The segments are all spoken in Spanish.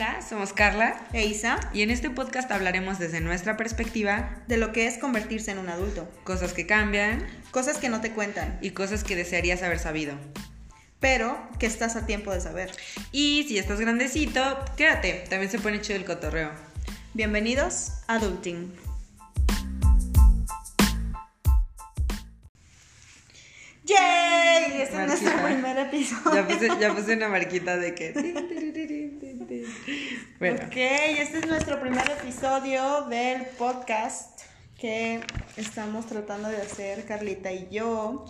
Hola, somos Carla e Isa y en este podcast hablaremos desde nuestra perspectiva de lo que es convertirse en un adulto, cosas que cambian, cosas que no te cuentan y cosas que desearías haber sabido. Pero que estás a tiempo de saber. Y si estás grandecito, quédate, también se pone chido el cotorreo. Bienvenidos a Adulting. ¡Yay! Este es nuestro primer episodio. Ya puse, ya puse una marquita de que. bueno. Ok, este es nuestro primer episodio del podcast que estamos tratando de hacer Carlita y yo.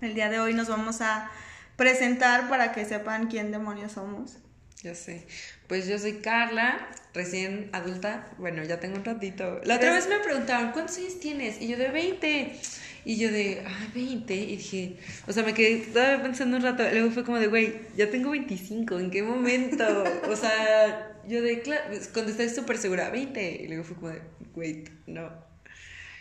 El día de hoy nos vamos a presentar para que sepan quién demonios somos. Ya sé. Pues yo soy Carla, recién adulta. Bueno, ya tengo un ratito. La otra vez me preguntaron, ¿cuántos años tienes? Y yo de 20. Y yo de, ay, 20. Y dije, o sea, me quedé todavía pensando un rato. Luego fue como de, güey, ya tengo 25. ¿En qué momento? O sea, yo de, claro, contesté súper segura, 20. Y luego fue como de, wait, no.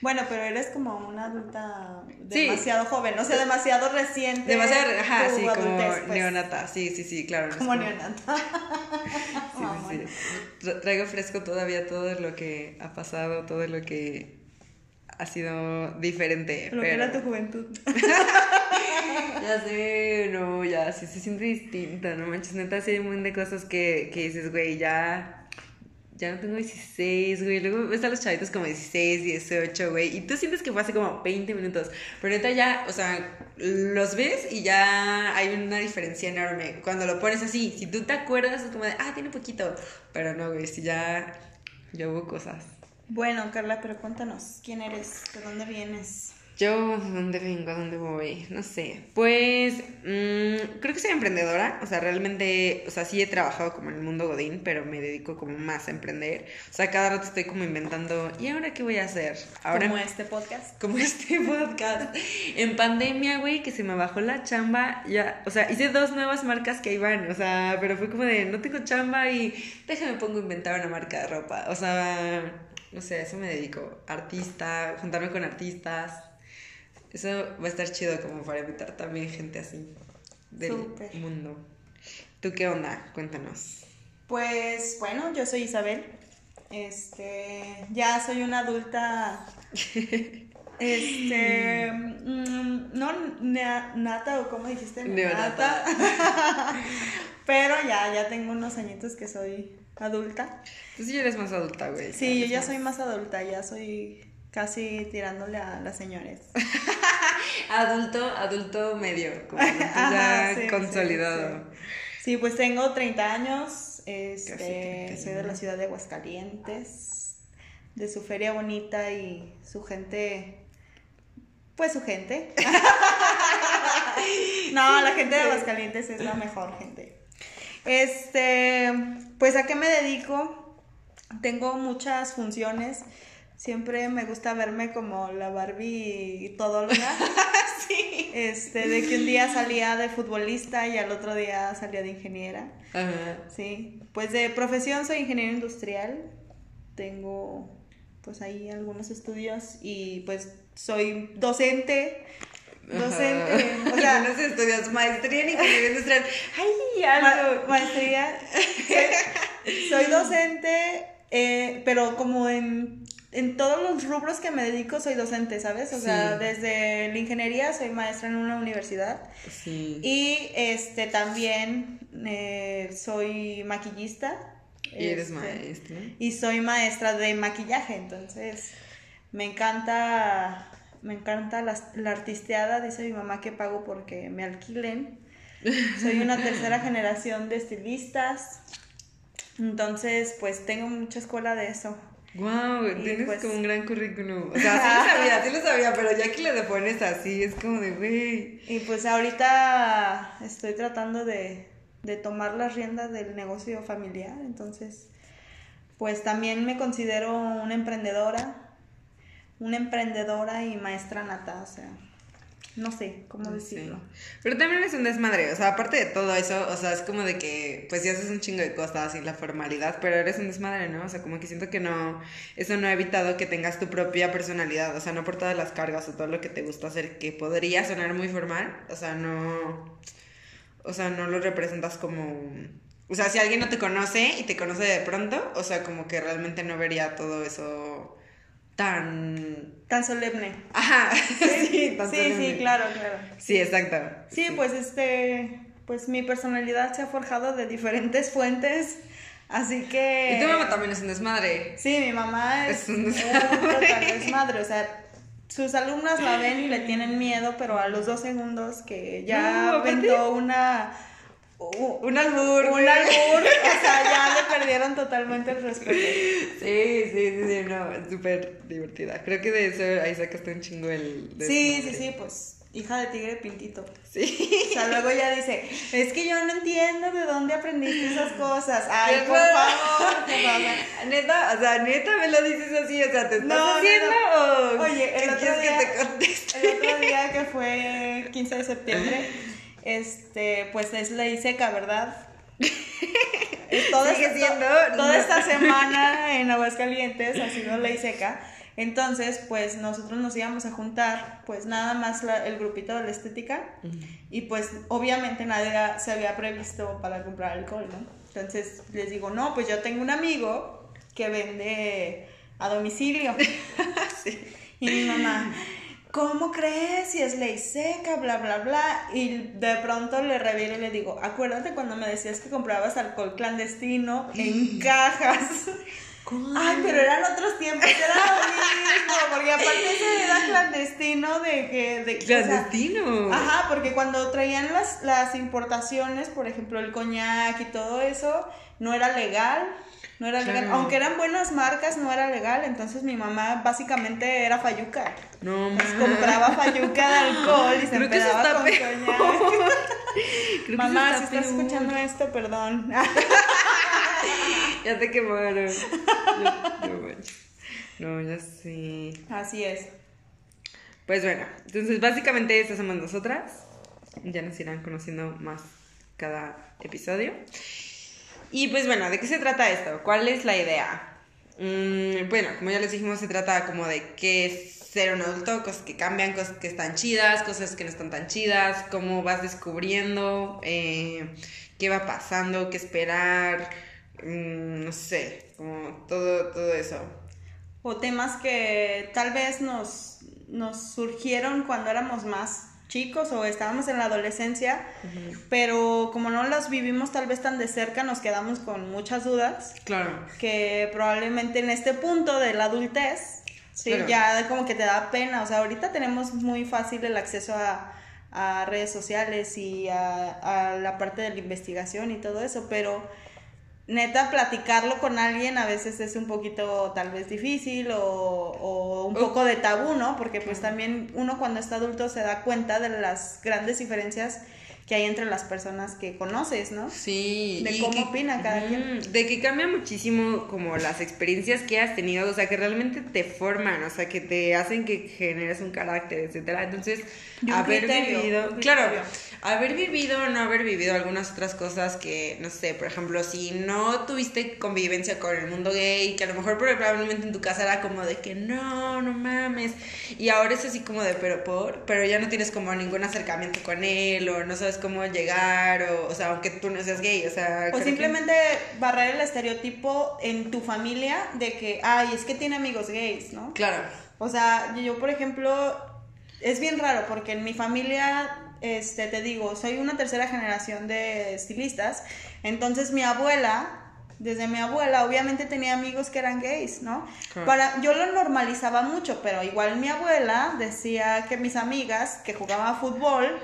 Bueno, pero eres como una adulta demasiado joven, o sea, demasiado reciente. Demasiado, ajá, sí, como pues. neonata, sí, sí, sí, claro. Como, neonata. sí, sí, Traigo fresco todavía todo lo que ha pasado, todo lo que ha sido diferente. Lo que era tu juventud. ya sé, no, ya, sí se siente distinta, no manches, neta, sí hay un montón de cosas que, que dices, güey, ya ya no tengo 16, güey. Luego están los chavitos como 16, 18, güey. Y tú sientes que fue hace como 20 minutos. Pero ahorita ya, o sea, los ves y ya hay una diferencia enorme. Cuando lo pones así, si tú te acuerdas, es como de, ah, tiene poquito. Pero no, güey, si ya, ya hubo cosas. Bueno, Carla, pero cuéntanos, ¿quién eres? ¿De dónde vienes? Yo, ¿de dónde vengo? ¿A dónde voy? No sé. Pues mmm, creo que soy emprendedora. O sea, realmente, o sea, sí he trabajado como en el mundo Godín, pero me dedico como más a emprender. O sea, cada rato estoy como inventando, ¿y ahora qué voy a hacer? Ahora, como este podcast. Como este podcast. en pandemia, güey, que se me bajó la chamba, ya, o sea, hice dos nuevas marcas que iban, o sea, pero fue como de, no tengo chamba y déjame pongo a inventar una marca de ropa. O sea, no sé, a eso me dedico. Artista, juntarme con artistas eso va a estar chido como para invitar también gente así del mundo. ¿Tú qué onda? Cuéntanos. Pues bueno, yo soy Isabel. Este, ya soy una adulta. Este, mm, no nata o como dijiste, Neonata. Pero ya, ya tengo unos añitos que soy adulta. Tú sí eres más adulta, güey. Sí, yo ya soy más adulta, ya soy casi tirándole a las señores. adulto, adulto medio, como ya consolidado. Sí, pues tengo 30 años, este, soy de la ciudad de Aguascalientes, de su feria bonita y su gente, pues su gente. no, la gente de Aguascalientes es la mejor gente. Este, pues a qué me dedico? Tengo muchas funciones siempre me gusta verme como la Barbie todóloga. sí. Este, de que un día salía de futbolista y al otro día salía de ingeniera. Ajá. Sí. Pues de profesión soy ingeniero industrial. Tengo pues ahí algunos estudios y pues soy docente. Docente. O sea, algunos estudios, maestría en ingeniería industrial. Ay, algo. maestría. Soy, docente, eh, pero como en en todos los rubros que me dedico soy docente, ¿sabes? O sea, desde la ingeniería soy maestra en una universidad. Sí. Y este también eh, soy maquillista. Y eres este, maestra. Y soy maestra de maquillaje, entonces me encanta me encanta la, la artisteada, dice mi mamá que pago porque me alquilen. Soy una tercera generación de estilistas. Entonces, pues tengo mucha escuela de eso. Wow, tienes pues como un gran currículum. O sea, sí lo sabía, sí lo sabía, pero ya que le pones así, es como de, güey. Y pues ahorita estoy tratando de, de tomar las riendas del negocio familiar, entonces, pues también me considero una emprendedora, una emprendedora y maestra nata, o sea, no sé cómo decirlo. Pero también es un desmadre, o sea, aparte de todo eso, o sea, es como de que, pues ya haces un chingo de cosas y la formalidad, pero eres un desmadre, ¿no? O sea, como que siento que no, eso no ha evitado que tengas tu propia personalidad, o sea, no por todas las cargas o todo lo que te gusta hacer, que podría sonar muy formal, o sea, no, o sea, no lo representas como O sea, si alguien no te conoce y te conoce de pronto, o sea, como que realmente no vería todo eso tan... Tan solemne. Ajá, sí, tan Sí, solemne. sí, claro, claro. Sí, exacto. Sí, pues este, pues mi personalidad se ha forjado de diferentes fuentes, así que... Y tu mamá también es un desmadre. Sí, mi mamá es, Es un total desmadre, o sea, sus alumnas la ven y le tienen miedo, pero a los dos segundos que ya No, aventó una... u- Un albur. Un albur, o sea, ya le perdieron totalmente el respeto. Sí, sí, sí, sí, no, súper divertida. Creo que de eso ahí sacaste un chingo el... Sí, sí, sí, pues hija de tigre pintito. Sí. O sea, luego ya dice, es que yo no entiendo de dónde aprendiste esas cosas. Ay, por favor, por favor. Neta, o sea, neta me lo dices así, o sea, ¿te estás No, no, haciendo o Oye, el otro día- que te conteste? El otro día que fue 15 de septiembre, este, pues es ley seca, ¿verdad? Toda, esta, siendo, toda no. esta semana en Aguascalientes ha sido ley seca. Entonces, pues nosotros nos íbamos a juntar, pues nada más la- el grupito de la estética. Y pues obviamente nadie se había previsto para comprar alcohol, ¿no? Entonces les digo, no, pues yo tengo un amigo que vende a domicilio. Y mi mamá, ¿cómo crees? Si es ley seca, bla, bla, bla. Y de pronto le revelo y le digo, acuérdate cuando me decías que comprabas alcohol clandestino en cajas. Ay, pero eran otros tiempos, era lo mismo, porque aparte ese era clandestino de que... De, o sea, Clandestino. Ajá, porque cuando traían las, las importaciones, por ejemplo, el coñac y todo eso, no era legal. No era legal. Claro. Aunque eran buenas marcas, no era legal. Entonces mi mamá básicamente era fayuca. No, Pues ma. compraba fayuca de alcohol y se Creo que eso empedaba está con peor. Creo que Mamá, si está estás peor. escuchando esto, perdón. Ya te quemaron. No ya sé. Así es. Pues bueno, entonces básicamente estas somos nosotras. Ya nos irán conociendo más cada episodio. Y pues bueno, ¿de qué se trata esto? ¿Cuál es la idea? Mm, bueno, como ya les dijimos, se trata como de qué es ser un adulto, cosas que cambian, cosas que están chidas, cosas que no están tan chidas, cómo vas descubriendo, eh, qué va pasando, qué esperar, mm, no sé, como todo, todo eso. O temas que tal vez nos, nos surgieron cuando éramos más chicos o estábamos en la adolescencia, pero como no los vivimos tal vez tan de cerca, nos quedamos con muchas dudas Claro. que probablemente en este punto de la adultez, sí, ya como que te da pena, o sea, ahorita tenemos muy fácil el acceso a, a redes sociales y a, a la parte de la investigación y todo eso, pero neta platicarlo con alguien a veces es un poquito tal vez difícil o, o un poco de tabú, ¿no? Porque pues también uno cuando está adulto se da cuenta de las grandes diferencias que hay entre las personas que conoces, ¿no? Sí. De cómo que- opina cada Ujú, quien. De que cambia muchísimo como las experiencias que has tenido, o sea, que realmente te forman, o sea, que te hacen que generes un carácter, etcétera. Entonces, haber criterio, vivido, claro. Haber vivido o no haber vivido algunas otras cosas que, no sé, por ejemplo, si no tuviste convivencia con el mundo gay, que a lo mejor probablemente en tu casa era como de que no, no mames, y ahora es así como de pero por, pero ya no tienes como ningún acercamiento con él, o no sabes cómo llegar, o, o sea, aunque tú no seas gay, o sea... O que- simplemente barrer el estereotipo en tu familia de que, ay, es que tiene amigos gays, ¿no? Claro. O sea, yo, por ejemplo, es bien raro porque en mi familia, este, te digo, soy una tercera generación de estilistas, entonces mi abuela, desde mi abuela, obviamente tenía amigos que eran gays, ¿no? Claro. Para, yo lo normalizaba mucho, pero igual mi abuela decía que mis amigas que jugaban fútbol,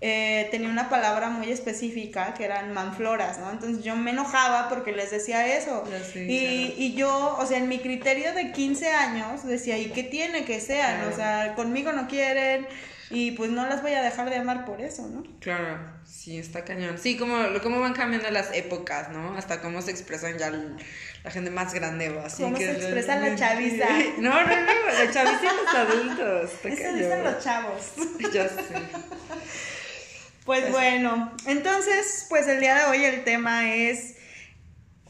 eh, tenía una palabra muy específica que eran manfloras, ¿no? Entonces yo me enojaba porque les decía eso. Y, claro. y yo, o sea, en mi criterio de 15 años, decía, ¿y qué tiene que sean? Claro. O sea, conmigo no quieren y pues no las voy a dejar de amar por eso, ¿no? Claro, sí, está cañón. Sí, como cómo van cambiando las épocas, ¿no? Hasta cómo se expresan ya la gente más grande o así. Cómo que se expresa la chaviza. No, no, no, la chaviza y los adultos. Está Eso dicen los chavos. Ya sé. Pues bueno, entonces, pues el día de hoy el tema es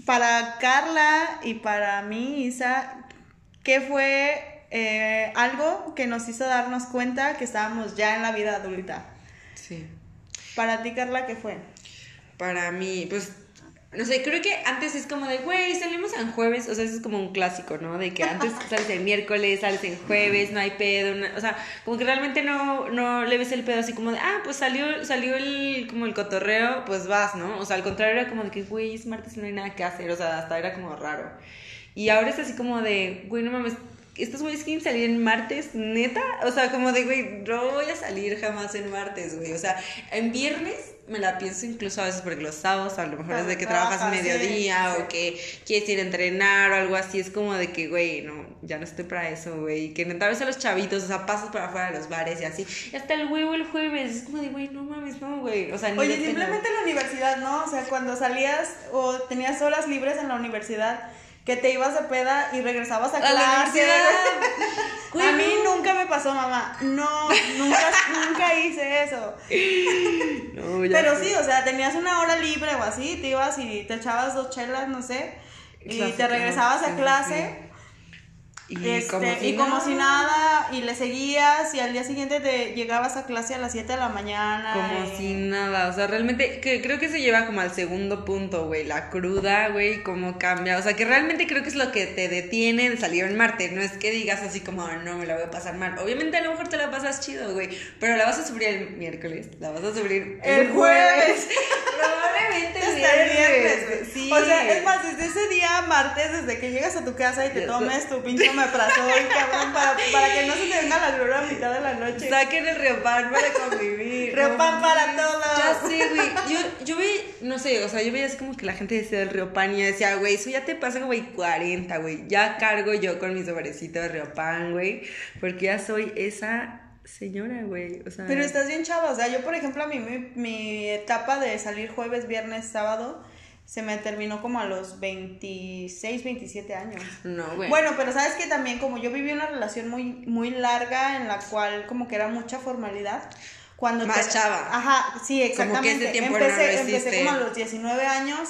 para Carla y para mí, Isa, ¿qué fue eh, algo que nos hizo darnos cuenta que estábamos ya en la vida adulta? Sí. Para ti, Carla, ¿qué fue? Para mí, pues no sé, creo que antes es como de, güey, salimos en jueves, o sea, eso es como un clásico, ¿no? De que antes sales el miércoles, sales en jueves, no hay pedo, no- o sea, como que realmente no, no le ves el pedo así como de, ah, pues salió, salió el, como el cotorreo, pues vas, ¿no? O sea, al contrario era como de que, güey, es martes y no hay nada que hacer, o sea, hasta era como raro. Y ahora es así como de, güey, no mames, estos güeyes quieren salir en martes, neta. O sea, como de, güey, no voy a salir jamás en martes, güey. O sea, en viernes me la pienso incluso a veces porque los sábados a lo mejor es de que trabajas sí, mediodía sí. o que quieres ir a entrenar o algo así. Es como de que, güey, no, ya no estoy para eso, güey. Que neta ves a los chavitos, o sea, pasas por afuera de los bares y así. Y hasta el huevo el jueves. Es como de, güey, no mames, no, güey. O sea, Oye, simplemente en la universidad, ¿no? O sea, cuando salías o tenías horas libres en la universidad, que te ibas de peda y regresabas a, A la clase. Güey, a mí nunca me pasó, mamá. No, nunca, nunca hice eso. No, ya Pero sí, o sea, tenías una hora libre o así, te ibas y te echabas dos chelas, no sé, y Clásico, te regresabas a sí, clase. Y, este, como si y como nada. si nada, y le seguías, y al día siguiente te llegabas a clase a las 7 de la mañana. Como y- si nada, o sea, realmente que, creo que se lleva como al segundo punto, güey, la cruda, güey, cómo cambia, o sea, que realmente creo que es lo que te detiene de salir en Marte, no es que digas así como, "Ah, no, me la voy a pasar mal, obviamente a lo mejor te la pasas chido, güey, pero la vas a sufrir el miércoles, la vas a sufrir El jueves. probablemente el Hasta el viernes, viernes, güey. Sí. O sea, es más, desde ese día martes, desde que llegas a tu casa y te tomes tu pinche omeprazol, cabrón, para, para que no se te venga la grura a mitad de la noche. Saquen el Riopan para convivir. Riopan no para todos. Ya sé, güey. Yo, yo vi, no sé, o sea, yo veía así como que la gente decía del Riopan y yo decía, güey, eso ya te pasa, güey, 40, güey. Ya cargo yo con mi sobrecito de Riopan, güey. Porque ya soy esa señora, güey. O sea. Pero estás bien chava, o sea, yo por ejemplo a mí mi, mi etapa de salir jueves, viernes, sábado se me terminó como a los 26, 27 años. No, güey. Bueno, pero sabes que también como yo viví una relación muy muy larga en la cual como que era mucha formalidad. Cuando Más chava. Ajá, sí, Como que exactamente. ese tiempo no empecé, lo empecé como a los 19 años,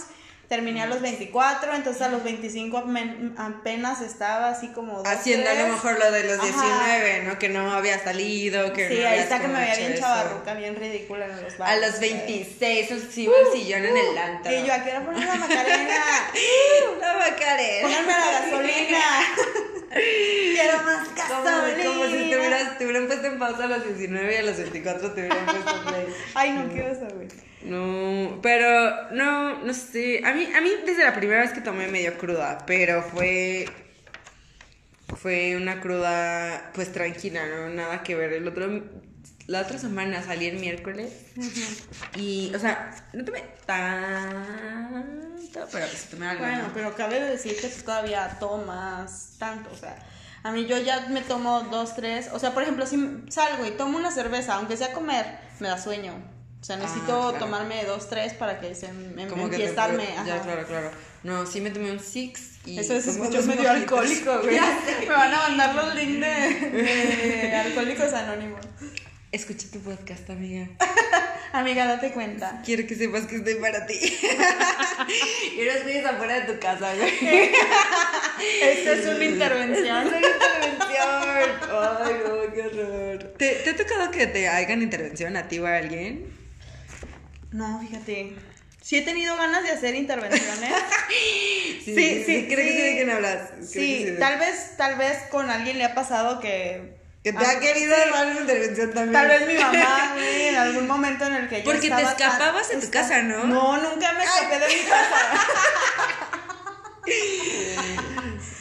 terminé a los 24, entonces a los 25 amen- apenas estaba así como dos, Haciendo a lo tres. mejor lo de los Ajá. 19, ¿no? Que no había salido, que Sí, no ahí está que me como veía bien chavarruca, bien ridícula en los A bares. los güey. 26, subo el sillón en el antro. Y yo, aquí quiero poner la Macarena. La Macarena. Pónganme la gasolina. quiero más Como, gasolina. como si te hubieras, te hubieran puesto en pausa a los 19 y a los 24 te hubieran puesto play. Ay, no, qué oso, güey. No, pero no, no sé. A mí, a mí desde la primera vez que tomé me dio cruda, pero fue. Fue una cruda, pues tranquila, ¿no? Nada que ver. El otro. La otra semana salí el miércoles y, o sea, no tomé tanto, pero pues tomé algo. Bueno, ¿no? pero cabe decir que tú todavía tomas tanto, o sea. A mí yo ya me tomo dos, tres. O sea, por ejemplo, si salgo y tomo una cerveza, aunque sea comer, me da sueño. O sea, necesito Ah, claro. tomarme dos, tres para que se me que te- enfiestarme. Ya, claro, claro. No, sí me tomé un six y. Eso escucha dos medio mojitos. alcohólico, güey. Ya sé. Me van a mandar los links de, de Alcohólicos Anónimos. Escucha tu podcast, amiga. Amiga, date cuenta. Quiero que sepas que estoy para ti. y no estoy afuera de tu casa, güey. Esta es una intervención. Es una intervención. Ay, no, qué horror. ¿Te, ¿Te ha tocado que te hagan intervención a ti o a alguien? No, fíjate. Sí he tenido ganas de hacer intervenciones. Sí, Sí, sí, Creo que sí. sí de quién hablas. Creo que Sí, tal vez, tal vez con alguien le ha pasado que. Que te Ah, ha querido sí. dar una intervención también. Tal vez mi mamá, güey, en algún momento en el que yo Porque te tan- escapabas de tu casa, ¿no? No, nunca me escapé de mi casa.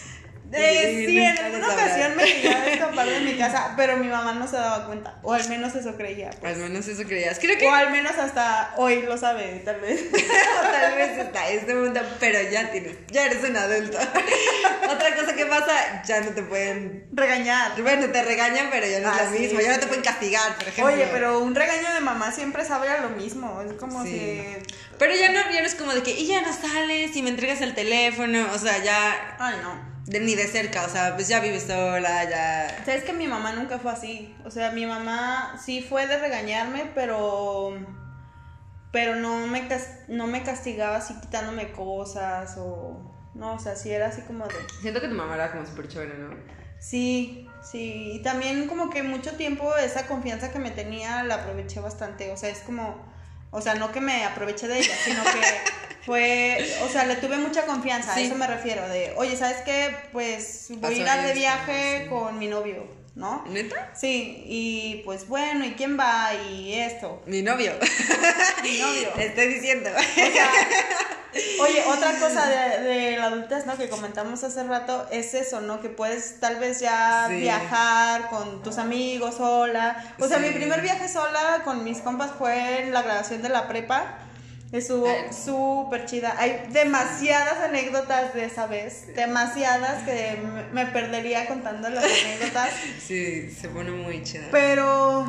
Eh, Sí, en alguna ocasión me llegué a escapar de mi casa, pero mi mamá no se daba cuenta, o al menos eso creía. pues. Al menos eso creías. Creo que O al menos hasta hoy lo sabe, tal vez. tal vez hasta este momento, pero ya tienes, ya eres un adulto. Otra cosa que pasa, ya no te pueden Regañar. Bueno, te regañan, pero ya no es lo sí, mismo. Ya no te pueden castigar, por ejemplo. Oye, pero un regaño de mamá siempre sabe a lo mismo. Es como Sí. si. Pero ya no, ya no es como de que, y ya no sales y me entregas el teléfono. O sea, ya. Ay, no. De- ni de cerca, o sea, pues ya vives sola, ya. Sabes que mi mamá nunca fue así. O sea, mi mamá sí fue de regañarme, pero. Pero no me, cas- no me castigaba así quitándome cosas o. No, o sea, sí era así como de. Siento que tu mamá era como súper chévere, ¿no? Sí, sí. Y también como que mucho tiempo esa confianza que me tenía la aproveché bastante. O sea, es como. O sea, no que me aproveché de ella, sino que. Fue, o sea, le tuve mucha confianza, Sí. a eso me refiero, de, oye, ¿sabes qué? Pues voy a ir a de viaje sí. con mi novio, ¿no? ¿Neta? Sí, y pues bueno, ¿y quién va? Y esto, Mi novio. mi novio. Te estoy diciendo. O sea, oye, otra cosa de, de la adultez, ¿no? Que comentamos hace rato es eso, ¿no? Que puedes tal vez ya Sí. viajar con tus amigos sola. O sea, Sí. mi primer viaje sola con mis compas fue en la grabación de la prepa. Estuvo súper chida. Hay demasiadas anécdotas de esa vez. Demasiadas que me- me perdería contando las anécdotas. Sí, se pone muy chida. Pero,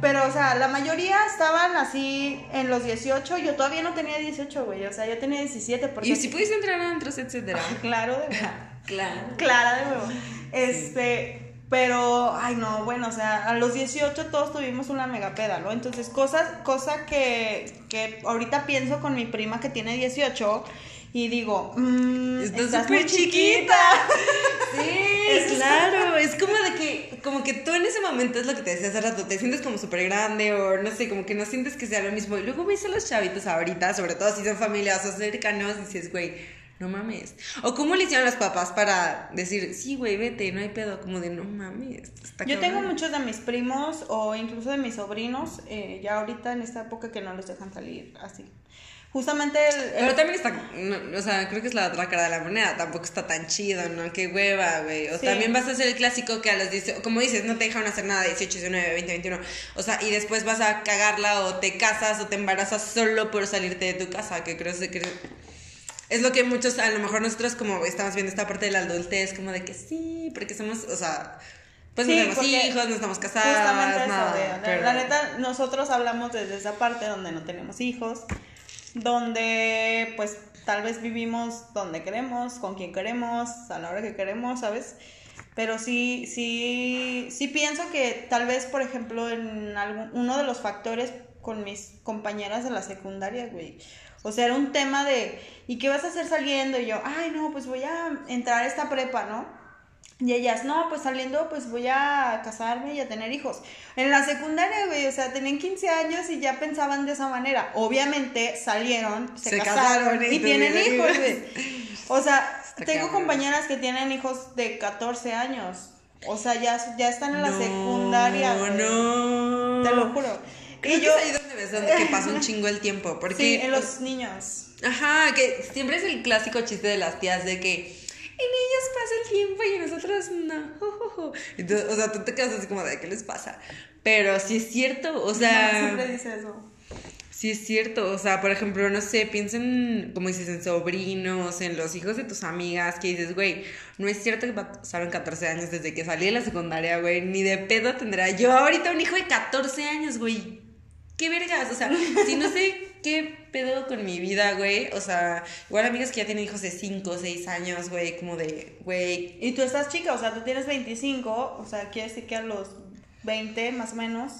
pero, o sea, la mayoría estaban así en los 18. Yo todavía no tenía 18, güey. O sea, yo tenía 17. Porque, Y si pudiste entrar a antros, etcétera. Claro, de nuevo. Claro. Clara de nuevo. Este, pero, ay, no, bueno, o sea, a los 18 todos tuvimos una megapeda, ¿no? Entonces, cosas, cosa que, que ahorita pienso con mi prima que tiene 18 y digo, mmm, Está estás súper muy chiquita. Sí, claro. Es como de que, como que tú en ese momento es lo que te decía hace rato, te sientes como súper grande o no sé, como que no sientes que sea lo mismo. Y luego ves a los chavitos ahorita, sobre todo si son familias o cercanos, y dices, güey, no mames. O cómo le hicieron los papás para decir, sí, güey, vete, no hay pedo. Como de, no mames. está Yo tengo cabrón". muchos de mis primos o incluso de mis sobrinos, eh, ya ahorita en esta época que no los dejan salir así. Justamente el, el- Pero también está, no, o sea, creo que es la otra cara de la moneda, tampoco está tan chido, ¿no? Qué hueva, güey. O Sí. también vas a hacer el clásico que a los 18, como dices, no te dejaron hacer nada 18, 19, 20, 21. O sea, y después vas a cagarla o te casas o te embarazas solo por salirte de tu casa, que creo que es lo que muchos, a lo mejor nosotros como estamos viendo esta parte de la adultez, como de que sí, porque somos, o sea, pues Sí, no tenemos hijos, no estamos justamente casadas, eso, nada. pero- la neta, nosotros hablamos desde esa parte donde no tenemos hijos, donde pues tal vez vivimos donde queremos, con quien queremos, a la hora que queremos, ¿sabes? Pero sí, sí, sí pienso que tal vez, por ejemplo, en algún, uno de los factores con mis compañeras de la secundaria, güey. O sea, era un tema de, ¿y qué vas a hacer saliendo? Y yo, ay, no, pues voy a entrar a esta prepa, ¿no? Y ellas, no, pues saliendo, pues voy a casarme y a tener hijos. En la secundaria, güey, o sea, tenían 15 años y ya pensaban de esa manera. Obviamente salieron, se, Se casaron, casaron y y tienen hijos, güey. O sea, Está tengo cabrón. compañeras que tienen hijos de 14 años. O sea, ya, ya están en la No, secundaria. güey. No, Te lo juro. Creo y que yo, es ahí donde ves donde que pasa un chingo el tiempo. Porque, sí, en los niños. Ajá, que siempre es el clásico chiste de las tías de que en ellos pasa el tiempo y en nosotros no. Tú- o sea, tú te quedas así como de ¿qué les pasa? Pero sí es cierto, o sea, siempre dice eso. sí es cierto, o sea, por ejemplo, no sé, piensen, como dices, en sobrinos, en los hijos de tus amigas, que dices, güey, no es cierto que pasaron 14 años desde que salí de la secundaria, güey, ni de pedo tendrá yo ahorita un hijo de 14 años, güey. ¿Qué vergas? O sea, si no sé qué pedo con mi vida, güey. O sea, igual amigas que ya tienen hijos de 5 o 6 años, güey, como de, güey. Y tú estás chica, o sea, tú tienes 25, o sea, quiere decir que a los 20 más o menos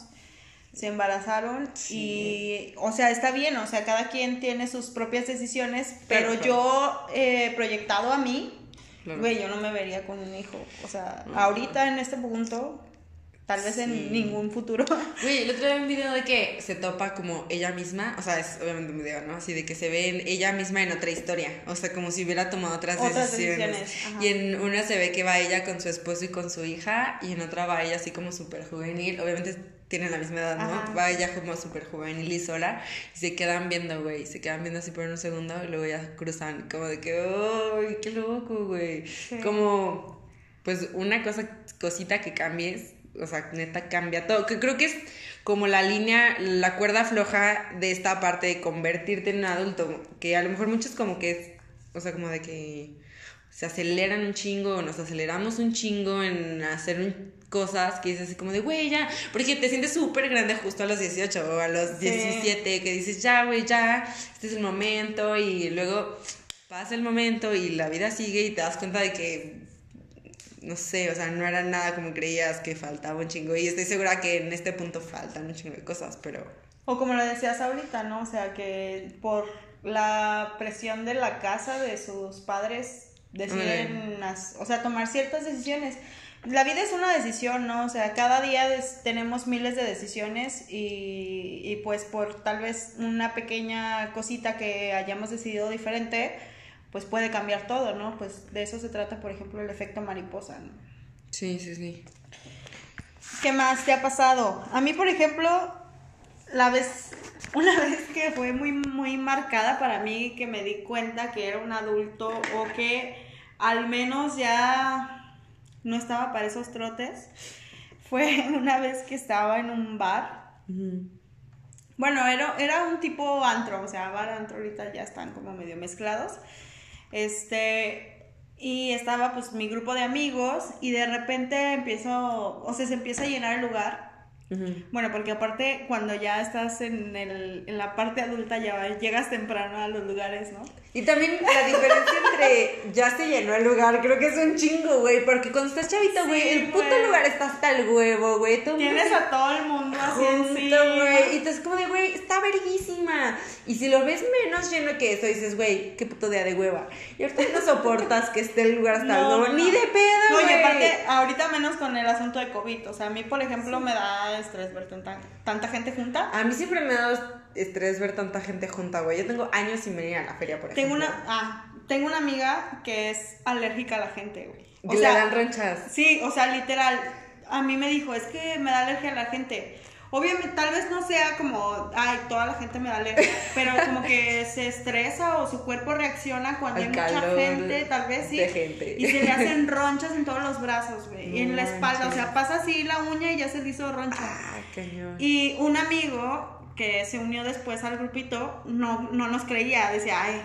se embarazaron y, o sea, está bien, o sea, cada quien tiene sus propias decisiones, pero yo eh, proyectado a mí, Claro. güey, yo no me vería con un hijo, o sea, ahorita en este punto, tal vez Sí. en ningún futuro. Güey, el otro día vi un video de que se topa como ella misma, o sea, es obviamente un video, ¿no? Así de que se ve ella misma en otra historia, o sea, como si hubiera tomado otras, Otras decisiones. decisiones. Y en una se ve que va ella con su esposo y con su hija, y en otra va ella así como súper juvenil, obviamente tienen la misma edad, ¿no? Ajá. Va ella como súper juvenil y sola, y se quedan viendo, güey, se quedan viendo así por un segundo, y luego ya cruzan, como de que, ¡ay, qué loco, güey! Como, pues, una cosa, cosita que cambies, o sea, neta cambia todo. Que creo que es como la línea, la cuerda floja de esta parte de convertirte en un adulto. Que a lo mejor muchos como que es, o sea, como de que se aceleran un chingo, o nos aceleramos un chingo en hacer un- cosas que dices así como de, güey, ya, porque te sientes súper grande justo a los 18 o a los Sí. 17, que dices, ya, güey, ya, este es el momento, y luego pasa el momento y la vida sigue y te das cuenta de que no sé, o sea, no era nada como creías que faltaba un chingo. Y estoy segura que en este punto faltan un chingo de cosas, pero. O como lo decías ahorita, ¿no? O sea, que por la presión de la casa de sus padres deciden, o sea, tomar ciertas decisiones. la vida es una decisión, ¿no? O sea, cada día tenemos miles de decisiones y, y pues por tal vez una pequeña cosita que hayamos decidido diferente, pues puede cambiar todo, ¿no? Pues de eso se trata, por ejemplo, el efecto mariposa, ¿no? Sí, sí, sí. ¿Qué más te ha pasado? A mí, por ejemplo, la vez, una vez que fue muy, muy marcada para mí, que me di cuenta que era un adulto o que al menos ya no estaba para esos trotes, fue una vez que estaba en un bar. Bueno, era, era un tipo antro, o sea, bar, antro ahorita ya están como medio mezclados. Este, y estaba pues mi grupo de amigos y de repente empiezo, o sea, se empieza a llenar el lugar. Bueno, porque aparte cuando ya estás en, el, en la parte adulta ya llegas temprano a los lugares, ¿no? Y también la diferencia entre ya se llenó el lugar, creo que es un chingo, güey. Porque cuando estás chavito, güey, Sí, el puto güey. lugar está hasta el huevo, güey. Todo el mundo Tienes a todo el mundo así encima. güey. Y entonces como de, güey, está verguísima. Y si lo ves menos lleno que eso, dices, güey, qué puto día de hueva. Y ahorita no soportas que esté el lugar hasta el No, huevo. no, Ni de pedo, No, güey. y aparte, ahorita menos con el asunto de COVID. O sea, a mí, por ejemplo, me da estrés ver tanta, tanta gente junta. A mí siempre me ha dado estrés ver tanta gente junta, güey. Yo tengo años sin venir a la feria, por Tengo ejemplo. una, ah, tengo una amiga que es alérgica a la gente, güey. O Que le sea, dan ronchas. sí, o sea, literal, a mí me dijo, es que me da alergia a la gente. Obviamente, tal vez no sea como, ay, toda la gente me da alergia, pero como que se estresa o su cuerpo reacciona cuando Al hay mucha gente, tal vez sí. de gente. Y se le hacen ronchas en todos los brazos, güey, y en la espalda, o sea, pasa así la uña y ya se le hizo roncha. Ah, cañón. Y un amigo que se unió después al grupito no, no nos creía, decía, ay,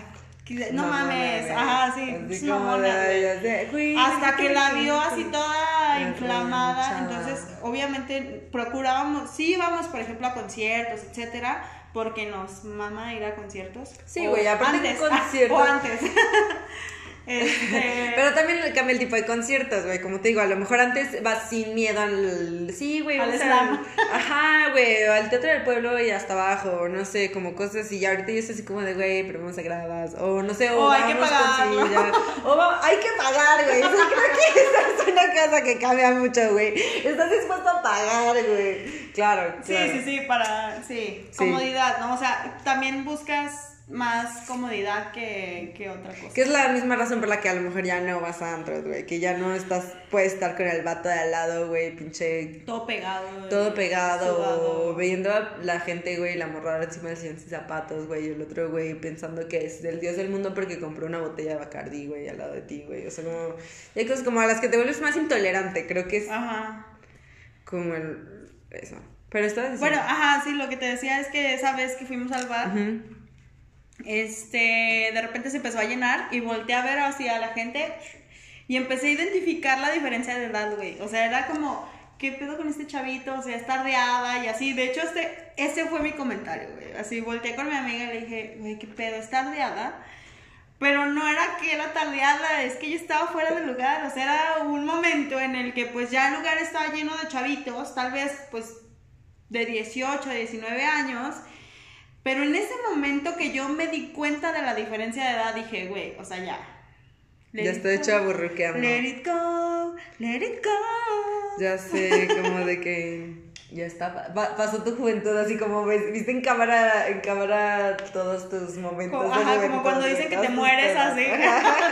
no, mames, ajá, sí, sí, como mamona, de, güey". ya sé, güey, Hasta ¿qué que la vio así toda La inflamada, entonces obviamente procurábamos, sí íbamos por ejemplo a conciertos, etcétera, porque nos mama ir a conciertos. Sí, güey, aparte antes, un concierto. o antes. Este, Pero también cambia el tipo de conciertos, güey. Como te digo, a lo mejor antes vas sin miedo al. Sí, güey, Al slam. Ajá, güey, al teatro del pueblo y hasta abajo, no sé, como cosas. Y ahorita yo estoy así como de, güey, pero vamos a gradas. O no sé, o, O hay que con silla, O va- hay que pagar, güey. Creo que esa es una cosa que cambia mucho, güey. Estás dispuesto a pagar, güey. Claro, Sí, claro. sí, sí, para, sí, Sí. comodidad, ¿no? O sea, también buscas más comodidad que, que otra cosa. Que es la misma razón por la que a lo mejor ya no vas a antros, güey. Que ya no estás, puedes estar con el vato de al lado, güey, pinche Todo pegado. güey, todo pegado, sudado. viendo a la gente, güey, la morrada encima del sillón sin zapatos, güey, y el otro, güey, pensando que es el dios del mundo porque compró una botella de Bacardi, güey, al lado de ti, güey, o sea, como, y hay cosas como a las que te vuelves más intolerante, creo que es Ajá. como el, eso, pero estás diciendo... Bueno, ajá, sí, lo que te decía es que esa vez que fuimos al bar, Ujú. Este, de repente se empezó a llenar y volteé a ver hacia la gente y empecé a identificar la diferencia de edad, güey. O sea, era como, ¿qué pedo con este chavito? O sea, está ardeada y así. De hecho, este, ese fue mi comentario, güey. Así volteé con mi amiga y le dije, güey, ¿qué pedo? ¿Está ardeada? Pero no era que era tardeada, es que yo estaba fuera del lugar, o sea, era un momento en el que pues ya el lugar estaba lleno de chavitos, tal vez pues de 18, 19 años, pero en ese momento que yo me di cuenta de la diferencia de edad, dije, güey, o sea, ya. Ya estoy go, chaburruqueando. Let it go, let it go. Ya sé, como de que ya está, pa- pasó tu juventud, así como ves, viste en cámara, en cámara todos tus momentos. Como, de ajá, juventud, como cuando dicen que te mueres pedas. así.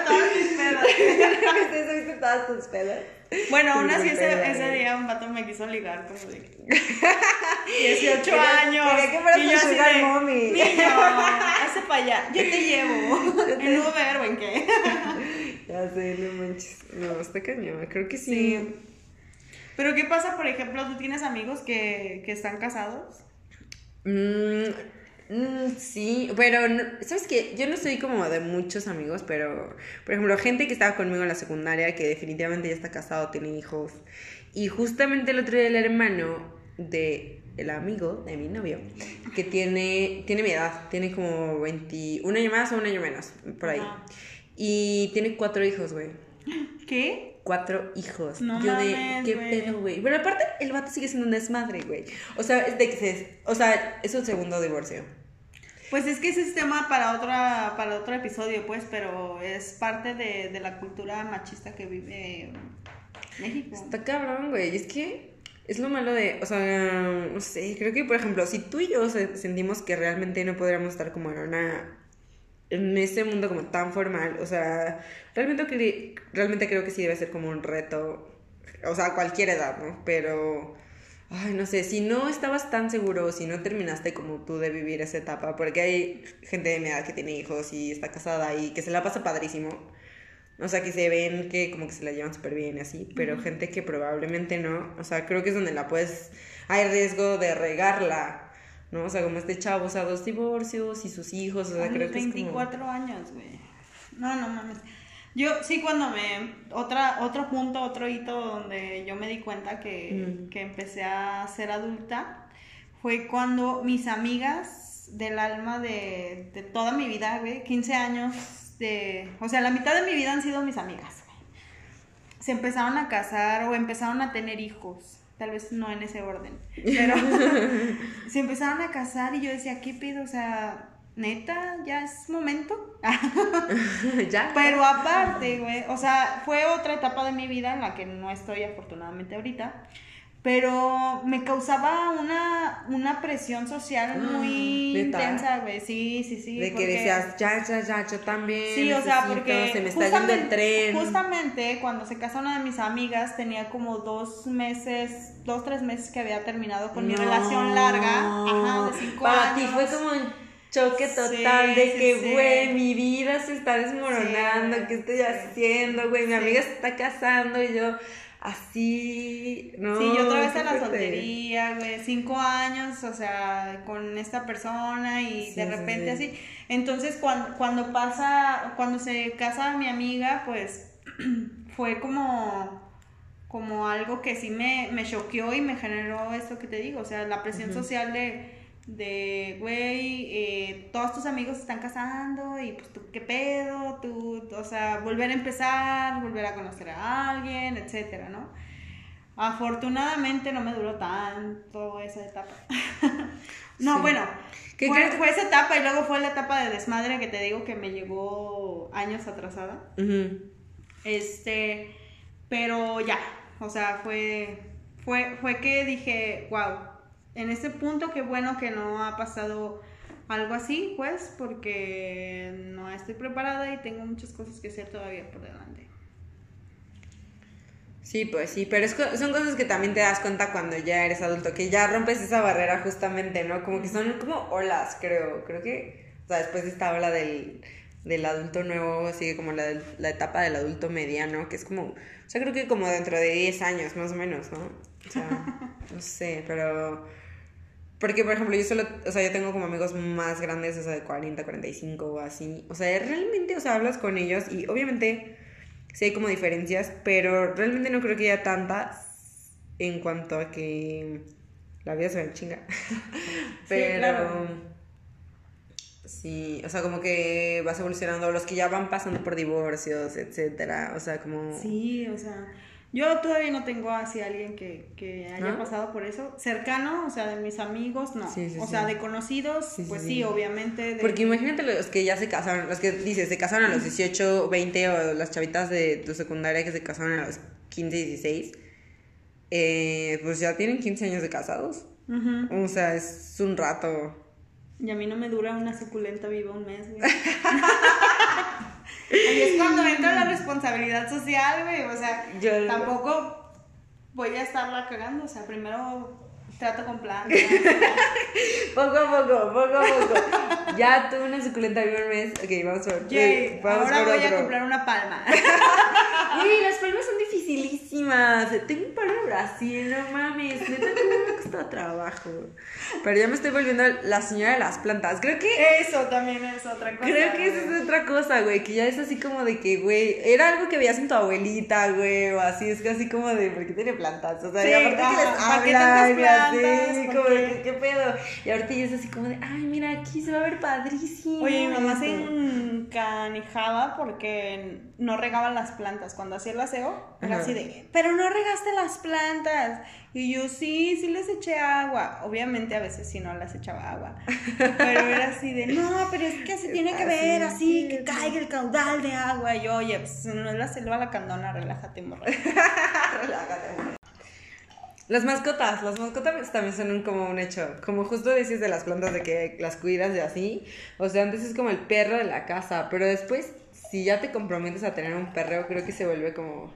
Todas mis pedas. ¿Viste? ¿Viste todas tus pedas? Bueno, aún así ese, ese día un vato me quiso ligar como de 18 Quería- años. quería que fueras y yo así de, mommy. Niño, hace para allá. Yo te llevo. ¿En Uber o en qué? Ya sé, no manches. No, está cañón. Creo que sí. Sí. Pero ¿qué pasa, por ejemplo, tú tienes amigos que, que están casados? Mm, mm, sí, pero ¿sabes qué? Yo no soy como de muchos amigos, pero por ejemplo, gente que estaba conmigo en la secundaria que definitivamente ya está casado, tiene hijos. Y justamente el otro día el hermano de el amigo de mi novio, que tiene, tiene mi edad, tiene como 20, un año más o un año menos, por ahí. Y tiene cuatro hijos, güey. ¿Qué? Cuatro hijos. No Yo de, ¿qué güey. pedo, güey? Pero aparte, el vato sigue siendo un desmadre, güey. O sea, es de que se, o sea, es un segundo divorcio. Pues es que ese es tema para otra, para otro episodio, pues, pero es parte de, de la cultura machista que vive México. Está cabrón, güey. Es que es lo malo de, o sea, no sé, creo que, por ejemplo, si tú y yo se- sentimos que realmente no podríamos estar como en una, en ese mundo como tan formal, o sea, realmente, realmente creo que sí debe ser como un reto, o sea, a cualquier edad, ¿no? Pero, ay, no sé, si no estabas tan seguro, si no terminaste como tú de vivir esa etapa, porque hay gente de mi edad que tiene hijos y está casada y que se la pasa padrísimo. O sea, que se ven que como que se la llevan súper bien y así, pero gente que probablemente no. O sea, creo que es donde la puedes... Hay riesgo de regarla, ¿no? O sea, como este chavo, o sea, dos divorcios y sus hijos, o sea, A creo que es como... 24 años, güey. No, no mames. Yo sí cuando me... Otra, otro punto, otro hito donde yo me di cuenta que, Mm. que empecé a ser adulta fue cuando mis amigas del alma de, de toda mi vida, güey, 15 años de... O sea, la mitad de mi vida han sido mis amigas, güey. Se empezaron a casar o empezaron a tener hijos. Tal vez no en ese orden. Pero se empezaron a casar y yo decía, ¿qué pido? O sea, neta, ya es momento. ya. Pero aparte, güey, o sea, fue otra etapa de mi vida en la que no estoy afortunadamente ahorita, pero me causaba una, una presión social muy Ah, ¿neta? intensa, güey, sí, sí, sí. de que porque- decías, ya, ya, ya, yo también. Sí, o sea, porque Se me está yendo el tren. Justamente cuando se casó una de mis amigas tenía como dos meses, dos, tres meses que había terminado con mi relación larga, ajá, de cinco Para años. ti fue como un choque Sí, total de que, sí. güey, mi vida se está desmoronando, ¿qué estoy haciendo, güey? Mi amiga se está casando y yo así, no. Sí, yo otra vez a la soltería, güey, cinco años, o sea, con esta persona y Sí, de repente sí. así. Entonces, cuando, cuando pasa, cuando se casa mi amiga, pues fue como, como algo que sí me, me choqueó y me generó esto que te digo, o sea, la presión social de, de, güey, eh, todos tus amigos se están casando y pues tú, ¿qué pedo? Tú, o sea, volver a empezar, volver a conocer a alguien, etcétera, ¿no? Afortunadamente no me duró tanto esa etapa. no, Sí. bueno, ¿Qué fue, crees? fue esa etapa y luego fue la etapa de desmadre que te digo que me llegó años atrasada. Este, pero ya, o sea, fue, fue, fue que dije, wow, en este punto qué bueno que no ha pasado algo así, pues, porque no estoy preparada y tengo muchas cosas que hacer todavía por delante. Sí, pues sí, pero es son cosas que también te das cuenta cuando ya eres adulto, que ya rompes esa barrera justamente, ¿no? Como que son como olas, creo. Creo que, o sea, después de esta ola del, del adulto nuevo, sigue como la, la etapa del adulto mediano, que es como, o sea, creo que como dentro de 10 años más o menos, ¿no? O sea, no sé, pero... Porque, por ejemplo, yo solo, o sea, yo tengo como amigos más grandes, o sea, de 40, 45 o así. O sea, realmente, o sea, hablas con ellos y obviamente sí hay como diferencias, pero realmente no creo que haya tantas en cuanto a que la vida se va en chinga. pero claro. sí, o sea, como que vas evolucionando, los que ya van pasando por divorcios, etcétera, o sea, como Sí, o sea, yo todavía no tengo así alguien que, que haya pasado por eso. Cercano, o sea, de mis amigos, no. Sí, sí, o sí. sea, de conocidos, pues sí. obviamente. de- Porque imagínate los que ya se casaron, los que dices, se casaron a los 18, 20 o las chavitas de tu secundaria que se casaron a los 15, 16, eh, pues ya tienen 15 años de casados. O sea, es un rato. Y a mí no me dura una suculenta viva un mes, güey. Ahí es cuando entra la responsabilidad social, güey. O sea, Yo- tampoco voy a estarla cagando. O sea, primero trato con plan. Poco a poco, poco a poco. ya tuve una suculenta un mes. Ok, vamos por, Yay, vamos ahora por voy a comprar una palma. Güey, las palmas son dificilísimas. Tengo un palo de Brasil, no mames. Neta, cómo me costó trabajo. Pero ya me estoy volviendo la señora de las plantas. Creo que Eso también es otra cosa. Creo que eso es otra cosa, güey, que ya es así como de que, güey, era algo que veías en tu abuelita, güey, o así, es que así como de, ¿por qué tiene plantas? O sea, Sí, y aparte que ajá, les ¿para qué hablan, como ¿Por de, qué? ¿qué, qué pedo? Y ahorita ya es así como de, ay, mira, aquí se va a ver padrísimo. Oye, mi mamá se esto". encanijaba porque no regaba las plantas. Cuando hacía el aseo, era Ajá. así de, pero no regaste las plantas. Y yo, sí, sí les eché agua. Obviamente a veces sí no les echaba agua. Pero era así de, no, pero es que se tiene que ver así, que caiga el caudal de agua. Y yo, oye, pues no es la selva la candona, relájate, morra. Relájate. Las mascotas, las mascotas también son un, como un hecho. Como justo decís de las plantas de que las cuidas y así. O sea, antes es como el perro de la casa, pero después, si ya te comprometes a tener un perro, creo que se vuelve como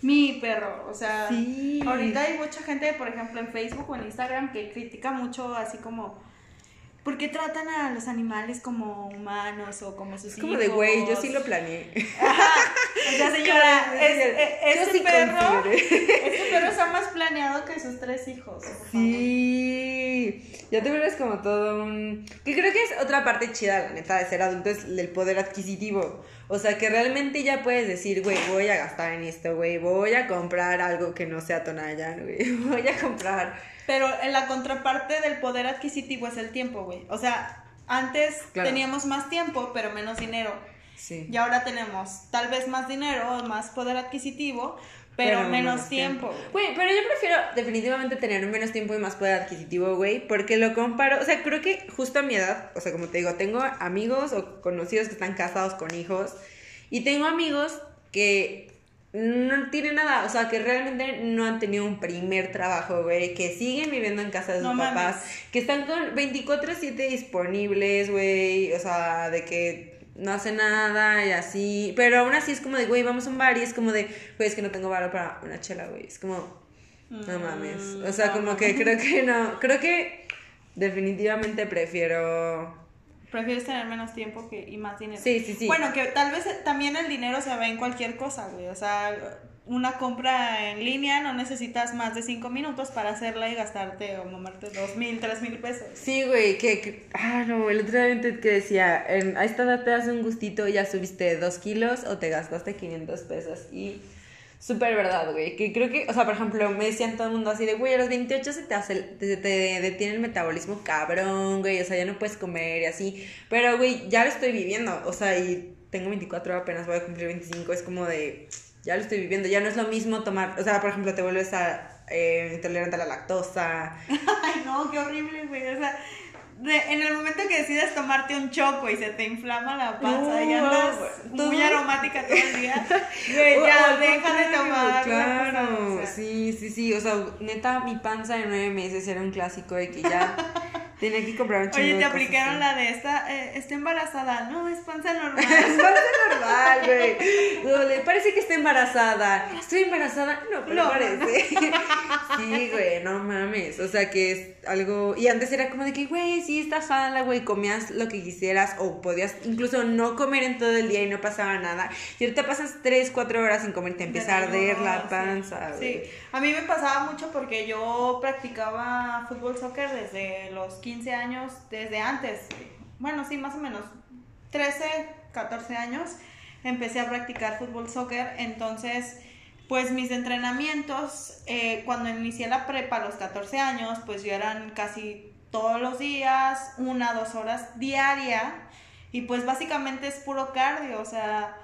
mi perro, o sea, Sí. ahorita hay mucha gente, por ejemplo, en Facebook o en Instagram que critica mucho así como ¿por qué tratan a los animales como humanos o como sus Es como hijos? de, güey, yo sí lo planeé. O sea, señora, Como es, de, e- yo este sí perro, este perro está más planeado que sus tres hijos. Sí, ya te vuelves como todo un... Que creo que es otra parte chida, la neta, de ser adulto, es el poder adquisitivo. O sea, que realmente ya puedes decir, güey, voy a gastar en esto, güey, voy a comprar algo que no sea Tonayan, güey, voy a comprar... Pero en la contraparte del poder adquisitivo es el tiempo, güey. O sea, antes Claro. teníamos más tiempo, pero menos dinero. Sí. Y ahora tenemos tal vez más dinero, más poder adquisitivo, pero, menos, tiempo. Güey, pero yo prefiero definitivamente tener menos tiempo y más poder adquisitivo, güey, porque lo comparo, o sea, creo que justo a mi edad, o sea, como te digo, tengo amigos o conocidos que están casados con hijos y tengo amigos que no tienen nada, o sea, que realmente no han tenido un primer trabajo, güey, que siguen viviendo en casa de sus No mames. papás, que están con 24/7 disponibles, güey, o sea, de que no hace nada y así, pero aún así es como de, güey, vamos a un bar y es como de, güey, es que no tengo varo para una chela, güey, es como, no mames, o sea, Mm, como que creo que no, creo que definitivamente prefiero, Prefieres tener menos tiempo que, y más dinero. sí, sí, sí, Bueno, que tal vez también el dinero se ve en cualquier cosa, güey. O sea, una compra en línea no necesitas más de cinco minutos para hacerla y gastarte o mamarte dos mil, tres mil pesos. Sí, güey, que, ah, no, el otro día que decía, en, a esta edad te das un gustito, ya subiste dos kilos o te gastaste 500 pesos y súper verdad, güey, que creo que, o sea, por ejemplo, me decían todo el mundo así de, güey, a los 28 se te hace, te, te detiene el metabolismo cabrón, güey, o sea, ya no puedes comer y así, pero, güey, ya lo estoy viviendo, o sea, y tengo 24, apenas voy a cumplir 25, es como de, ya lo estoy viviendo, ya no es lo mismo tomar, o sea, por ejemplo, te vuelves a, eh, intolerante a la lactosa, Ay, no, qué horrible, güey. O sea, de- en el momento que decides tomarte un choco y se te inflama la panza y No, andas todo- muy aromática todo el día, güey, ya deja de tomar. Claro, o sea. sí, sí, sí. O sea, neta, mi panza de nueve meses era un clásico de que ya tenía que comprar un chingo Oye, te aplicaron la de esta, eh, está embarazada. No, es panza normal. Es panza normal, güey. Dole, parece que está embarazada. ¿Estoy embarazada? No, pero No. parece. Sí, güey, no mames. O sea, que es algo... Y antes era como de que, güey, sí, estás sana, güey, comías lo que quisieras o podías incluso no comer en todo el día y no pasaba nada. Y ahorita pasas tres, cuatro horas sin comer te empieza a arder No, la panza, güey. Sí, a mí me pasaba mucho porque yo practicaba fútbol soccer desde los 15 años, desde antes. Bueno, sí, más o menos 13, 14 años empecé a practicar fútbol soccer, entonces pues mis entrenamientos eh, cuando inicié la prepa a los 14 años, pues yo eran casi todos los días, una, dos horas diaria y pues básicamente es puro cardio, o sea,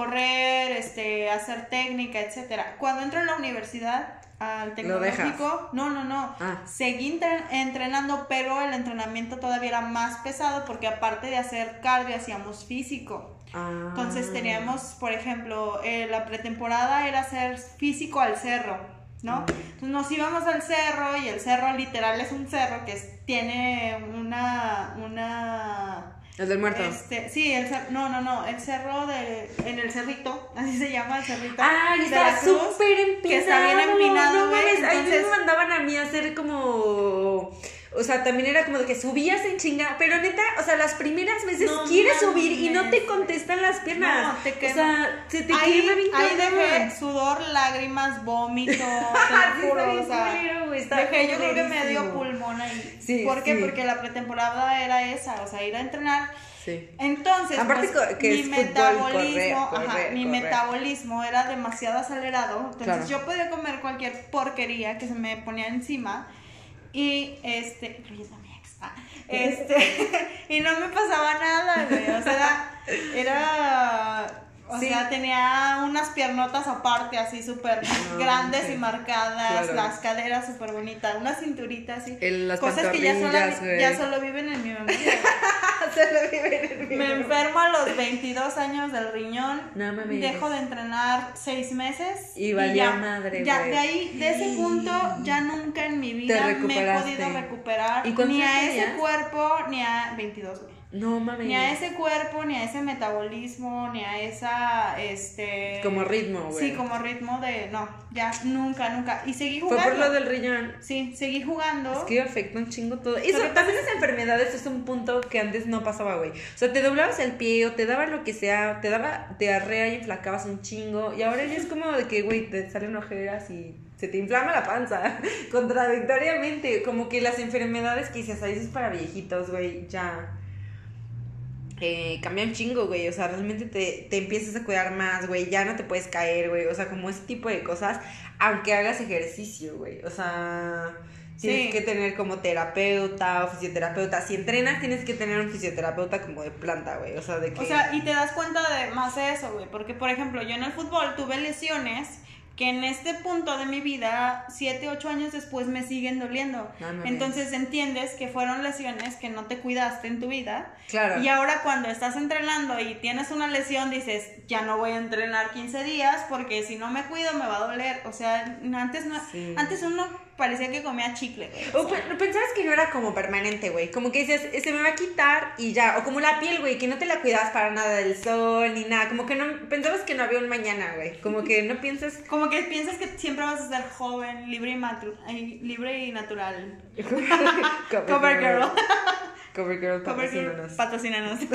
correr, este, hacer técnica, etcétera. Cuando entro en la universidad al tecnológico, no, no, no, Ah. seguí entren- entrenando, pero el entrenamiento todavía era más pesado porque aparte de hacer cardio hacíamos físico. Ah. Entonces teníamos, por ejemplo, eh, la pretemporada era hacer físico al cerro, ¿no? Entonces nos íbamos al cerro y el cerro literal es un cerro que es- tiene una, una El del muerto. este, sí, el cer- no, no, no, el cerro de, en el cerrito, así se llama el cerrito. Ay, de está súper empinado. Que está bien empinado, no güey. mames, ahí entonces, me mandaban a mí a hacer como... O sea, también era como de que subías en chinga, pero neta, o sea, las primeras veces No quieres subir y no te contestan las piernas. No, te O quema. sea, se te ahí, quema bien ahí dejé sudor, lágrimas, vómito, te lo juro, o sea, culero, dejé, yo creo que me dio pulmón ahí. Sí, ¿Por qué? sí. Porque la pretemporada era esa, o sea, ir a entrenar. Sí. Entonces, Aparte pues, que mi es fútbol, metabolismo, correr, ajá, correr, mi metabolismo era demasiado acelerado. Entonces Claro. yo podía comer cualquier porquería que se me ponía encima. Y este, incluyendo a mi ex. ah, Este, y no me pasaba nada, güey. O sea, era. O Sí. sea, tenía unas piernotas aparte, así súper No, grandes y marcadas, Claro. las caderas súper bonitas, una cinturita así. El- las cosas que ya solo, ya solo viven en mi memoria. se lo vive en el Me enfermo a los 22 años del riñón. No mames. Dejo de entrenar seis meses. Y valió ya, madre, Ya, güey. de ahí, de ese punto, ya nunca en mi vida me he podido recuperar. ¿Y Ni a ese cuerpo, ni a 22, güey. No mames. Ni a ese cuerpo, ni a ese metabolismo, ni a esa, este... Como ritmo, güey. Sí, como ritmo de, no, ya, nunca, nunca. Y seguí Fue jugando. por lo del riñón. Sí, seguí jugando. Es que afecta un chingo todo. Que también las enfermedades es un punto que antes no pasaba, güey. O sea, te doblabas el pie o te daba lo que sea, te daba diarrea y inflacabas un chingo. Y ahora ya es como de que, güey, te salen ojeras y se te inflama la panza. Contradictoriamente, como que las enfermedades que dices, ahí es para viejitos, güey, ya. Eh, cambia un chingo, güey. O sea, realmente te, te empiezas a cuidar más, güey. Ya no te puedes caer, güey. O sea, como ese tipo de cosas. Aunque hagas ejercicio, güey. O sea, tienes Sí. que tener como terapeuta o fisioterapeuta. Si entrenas, tienes que tener un fisioterapeuta como de planta, güey. O sea, de que. O sea, y te das cuenta de más de eso, güey. Porque, por ejemplo, yo en el fútbol tuve lesiones que en este punto de mi vida, siete, ocho años después, me siguen doliendo. No mames. Entonces entiendes que fueron lesiones que no te cuidaste en tu vida. claro. Y ahora cuando estás entrenando y tienes una lesión, dices, ya no voy a entrenar 15 días porque si no me cuido me va a doler. O sea, antes no, Sí. antes uno parecía que comía chicle, güey. O pe- pensabas que no era como permanente, güey. Como que dices, "Eh, se me va a quitar y ya. O como la piel, güey, que no te la cuidabas para nada del sol ni nada. Como que no pensabas que no había un mañana, güey. Como que no piensas. Como que piensas que siempre vas a ser joven, libre y, matu- libre y natural. Cover girl. Cover girl, Cover girl, patrocínanos. patrocínanos.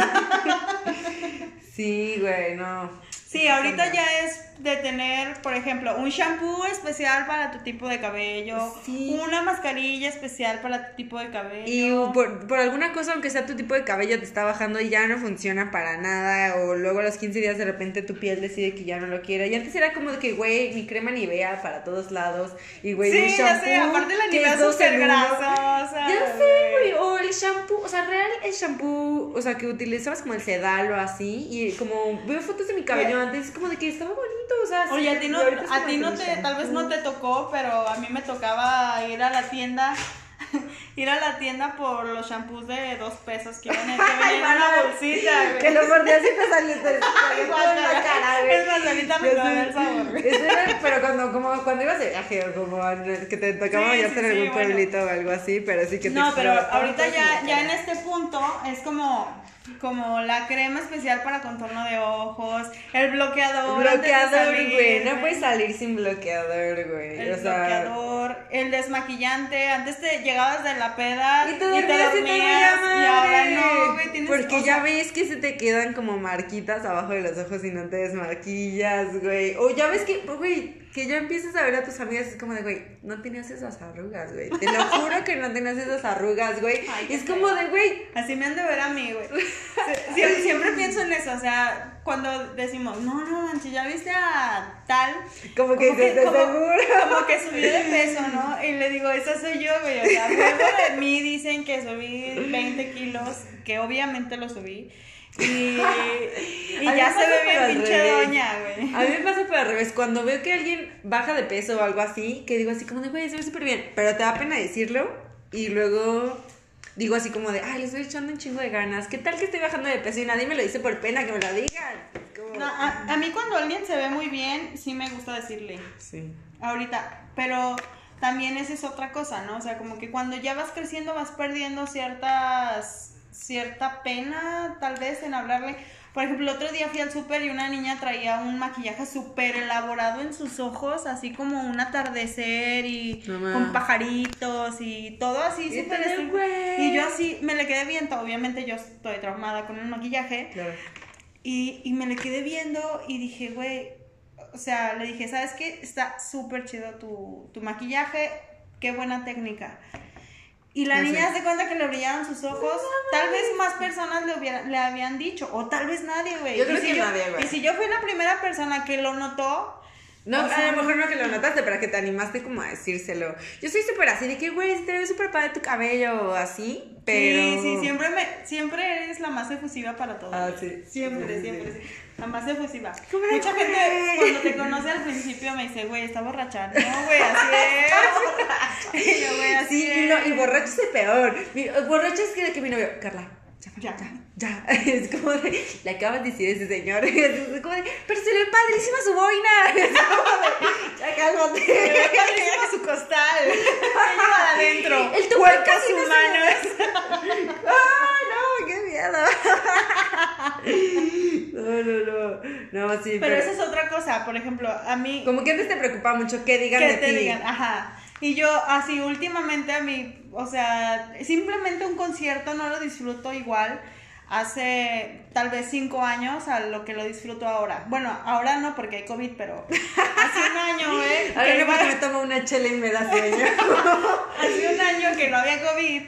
Sí, güey, no. Sí, ahorita ya es de tener, por ejemplo, un shampoo especial para tu tipo de cabello, Sí. una mascarilla especial para tu tipo de cabello. Y por, por alguna cosa, aunque sea tu tipo de cabello, te está bajando y ya no funciona para nada. O luego a los 15 días de repente tu piel decide que ya no lo quiere. Y antes era como de que, güey, mi crema Nivea para todos lados. Y, güey, sí, ya sé, shampoo aparte la Nivea súper grasosa. Ya sé, güey. O el shampoo, o sea, real el shampoo, o sea, que utilizabas como el sedal o así. Y como veo fotos de mi cabello antes, es como de que estaba bonito, o sea. Oye, sí, a ti no, a ti no te, tal vez no shampoo. te tocó, pero a mí me tocaba ir a la tienda, ir a la tienda por los shampoos de dos pesos que iban en una bolsita, güey. Que lo mordías y te salió te salió en la cara, güey. Es más, ahorita me sé. el sabor, güey. Eso era, pero cuando, como, cuando ibas de viaje o como que te tocaba Sí, ya sí, en sí, algún bueno. pueblito o algo así, pero sí que te No, pero ahorita ya, ya en este punto es como, como la crema especial para contorno de ojos, el bloqueador. Bloqueador, güey. No puedes salir sin bloqueador, güey. El o sea. bloqueador, el desmaquillante, antes te llegabas de la peda Y te dormías y te dormías, y ahora no, güey, tienes Porque ya ves que se te quedan como marquitas abajo de los ojos y no te desmaquillas, güey. O ya ves que, güey, que ya empiezas a ver a tus amigas es como de, güey, no tenías esas arrugas, güey. Te lo juro que no tenías esas arrugas, güey. Es como de, güey, Así me han de ver a mí, güey. Sie- Siempre, siempre pienso en eso, o sea, cuando decimos, no, no, manches, ya viste a tal. como que como, seguro. como que subí de peso, ¿no? Y le digo, esa soy yo, güey. O sea, luego de mí dicen que subí 20 kilos, que obviamente lo subí. Y, y ya se ve bien pinche doña, güey. A mí me pasa pero al revés. Cuando veo que alguien baja de peso o algo así, que digo así como de, güey, se ve súper bien. Pero te da pena decirlo. Y luego digo así como de, ay, le estoy echando un chingo de ganas. ¿Qué tal que estoy bajando de peso y nadie me lo dice por pena que me lo digan? Como- No, a, a mí cuando alguien se ve muy bien, sí me gusta decirle. Sí. ahorita, pero también esa es otra cosa, ¿no? O sea, como que cuando ya vas creciendo vas perdiendo ciertas cierta pena tal vez en hablarle. Por ejemplo, el otro día fui al súper y una niña traía un maquillaje súper elaborado en sus ojos, así como un atardecer y Mamá. con pajaritos y todo así Y súper. Y yo así me le quedé viendo, obviamente yo estoy traumada con el maquillaje, Claro. y, y me le quedé viendo y dije, güey, o sea, le dije, ¿sabes qué? Está súper chido tu, tu maquillaje, qué buena técnica. Y la niña sé. se cuenta que le brillaban sus ojos. tal vez más personas le, hubiera- le habían dicho, o tal vez nadie, güey. Yo creo Y si que nadie, güey. Y si yo fui la primera persona que lo notó, No, O sea, a lo mejor no que lo notaste, pero que te animaste como a decírselo. Yo soy súper así, de que, güey, te ves súper padre tu cabello o así, pero... sí, sí, siempre, me, siempre eres la más efusiva para todo. Ah, sí. Siempre, Sí, siempre, sí. sí. La más efusiva. ¿Cómo Mucha gente cuando te conoce al principio me dice, güey, está borracha. No, güey, así es. Y yo, güey, así Sí, es. no, y borracho es el peor. Mi- borracho es que que mi novio, Carla, Ya. ya, ya. Es como de, le acabas de decir a ese señor. Es como de, pero se le padrísima su boina. Es como de, ya cálmate. Padrísimo su costal. Lleva adentro. El Cuerpos no. ¡Ah, no! ¡Qué miedo! No, no, no. No, sí, Pero pero. esa es otra cosa. Por ejemplo, a mí. Como que antes te preocupa mucho que digan que de ti. digan, ajá. Y yo así últimamente a mí, o sea, simplemente un concierto no lo disfruto igual hace tal vez cinco años a lo que lo disfruto ahora. Bueno, ahora no porque hay COVID, pero hace un año, ¿eh? No porque iba- me tomo una chela y me da sueño. hace un año que no había COVID.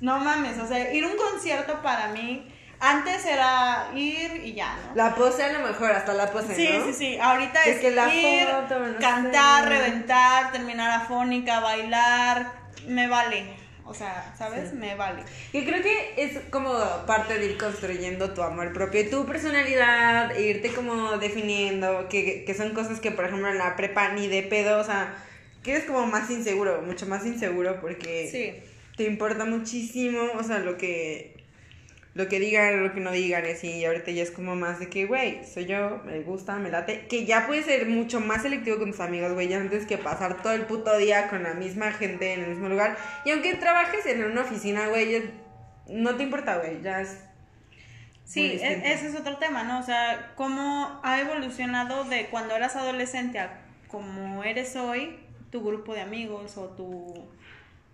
No mames, o sea, ir a un concierto para mí antes era ir y ya, ¿no? La pose a lo mejor, hasta la pose, Sí, ¿no? sí, sí. Ahorita Es es, que la ir, foto, no cantar, sé. reventar, terminar afónica, bailar, me vale. O sea, ¿sabes? Me vale. Y creo que es como parte de ir construyendo tu amor propio y tu personalidad, e irte como definiendo, que, que son cosas que, por ejemplo, en la prepa ni de pedo, o sea, que eres como más inseguro, mucho más inseguro porque Sí. te importa muchísimo, o sea, lo que lo que digan, lo que no digan, y así, y ahorita ya es como más de que, güey, soy yo, me gusta, me late, que ya puedes ser mucho más selectivo con tus amigos, güey, ya antes que pasar todo el puto día con la misma gente en el mismo lugar, y aunque trabajes en una oficina, güey, no te importa, güey, ya es... Sí, e- ese es otro tema, ¿no? O sea, cómo ha evolucionado de cuando eras adolescente a como eres hoy, tu grupo de amigos o tu...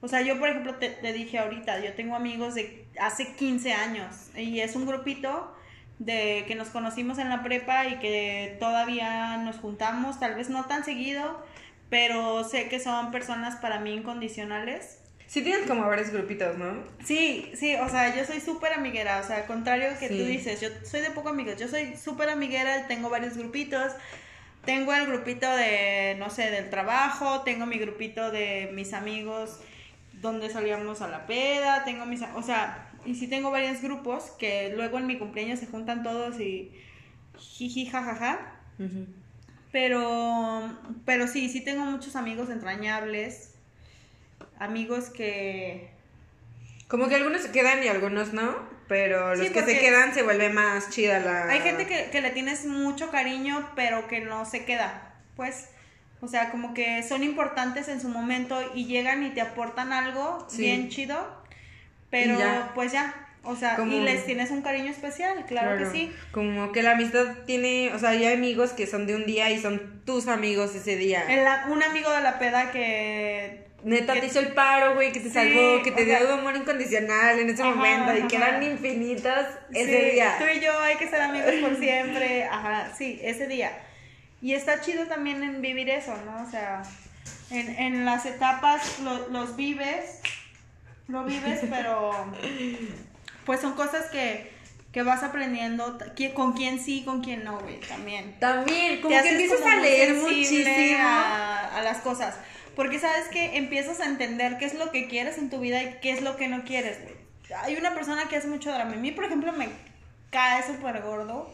O sea, yo, por ejemplo, te, te dije ahorita, yo tengo amigos de hace 15 años y es un grupito de que nos conocimos en la prepa y que todavía nos juntamos, tal vez no tan seguido, pero sé que son personas para mí incondicionales. Sí tienes como varios grupitos, ¿no? Sí, sí, o sea, yo soy súper amiguera, o sea, al contrario que Sí. tú dices, yo soy de poco amigos, yo soy súper amiguera, tengo varios grupitos, tengo el grupito de, no sé, del trabajo, tengo mi grupito de mis amigos donde salíamos a la peda, tengo mis, o sea, y sí tengo varios grupos que luego en mi cumpleaños se juntan todos y jiji, jajaja, pero, pero sí, sí tengo muchos amigos entrañables, amigos que... Como que algunos se quedan y algunos no, pero los Sí, que se quedan se vuelve más chida la... Hay gente que, que le tienes mucho cariño, pero que no se queda. Pues, o sea, como que son importantes en su momento y llegan y te aportan algo Sí. bien chido, pero ya. pues ya. O sea, Como- y les tienes un cariño especial, claro, que sí. Como que la amistad tiene, o sea, hay amigos que son de un día y son tus amigos ese día. El- un amigo de la peda que... Neta que- te hizo el paro, güey, que te Sí, salvó, que te o sea- dio amor incondicional en ese Ajá, momento y que eran infinitas ese Sí, día. Tú y yo hay que ser amigos por siempre. Ajá, sí, ese día. Y está chido también en vivir eso, ¿no? O sea, en, en las etapas lo- los vives, lo vives, pero pues son cosas que, que vas aprendiendo, con quién sí, con quién no, güey, también. También, como Te que empiezas como a leer muchísimo. A, a las cosas. Porque sabes que empiezas a entender qué es lo que quieres en tu vida y qué es lo que no quieres, güey. Hay una persona que hace mucho drama. A mí, por ejemplo, me cae súper gordo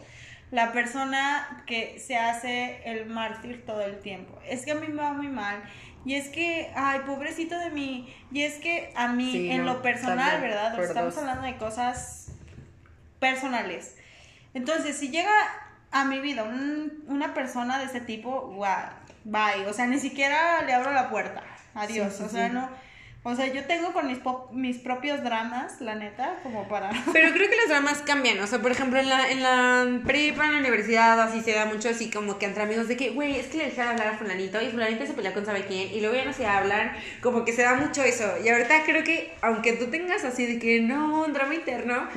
la persona que se hace el mártir todo el tiempo. Es que a mí me va muy mal. Y es que, ay, pobrecito de mí. Y es que a mí, Sí, en no, lo personal, también, ¿verdad? por Estamos dos. hablando de cosas personales. Entonces, si llega a mi vida un- una persona de ese tipo, guau, bye. O sea, ni siquiera le abro la puerta. Adiós. Sí, sí, o sea, no. O sea, yo tengo con mis, mis propios dramas, la neta, como para. Pero creo que los dramas cambian, o sea, por ejemplo, en la, en la prepa, en la universidad, así se da mucho así como que entre amigos de que, güey, es que le dejaron hablar a fulanito y fulanito se peleó con sabe quién y luego ya no se hablan, como que se da mucho eso. Y ahorita creo que, aunque tú tengas así de que no, un drama interno,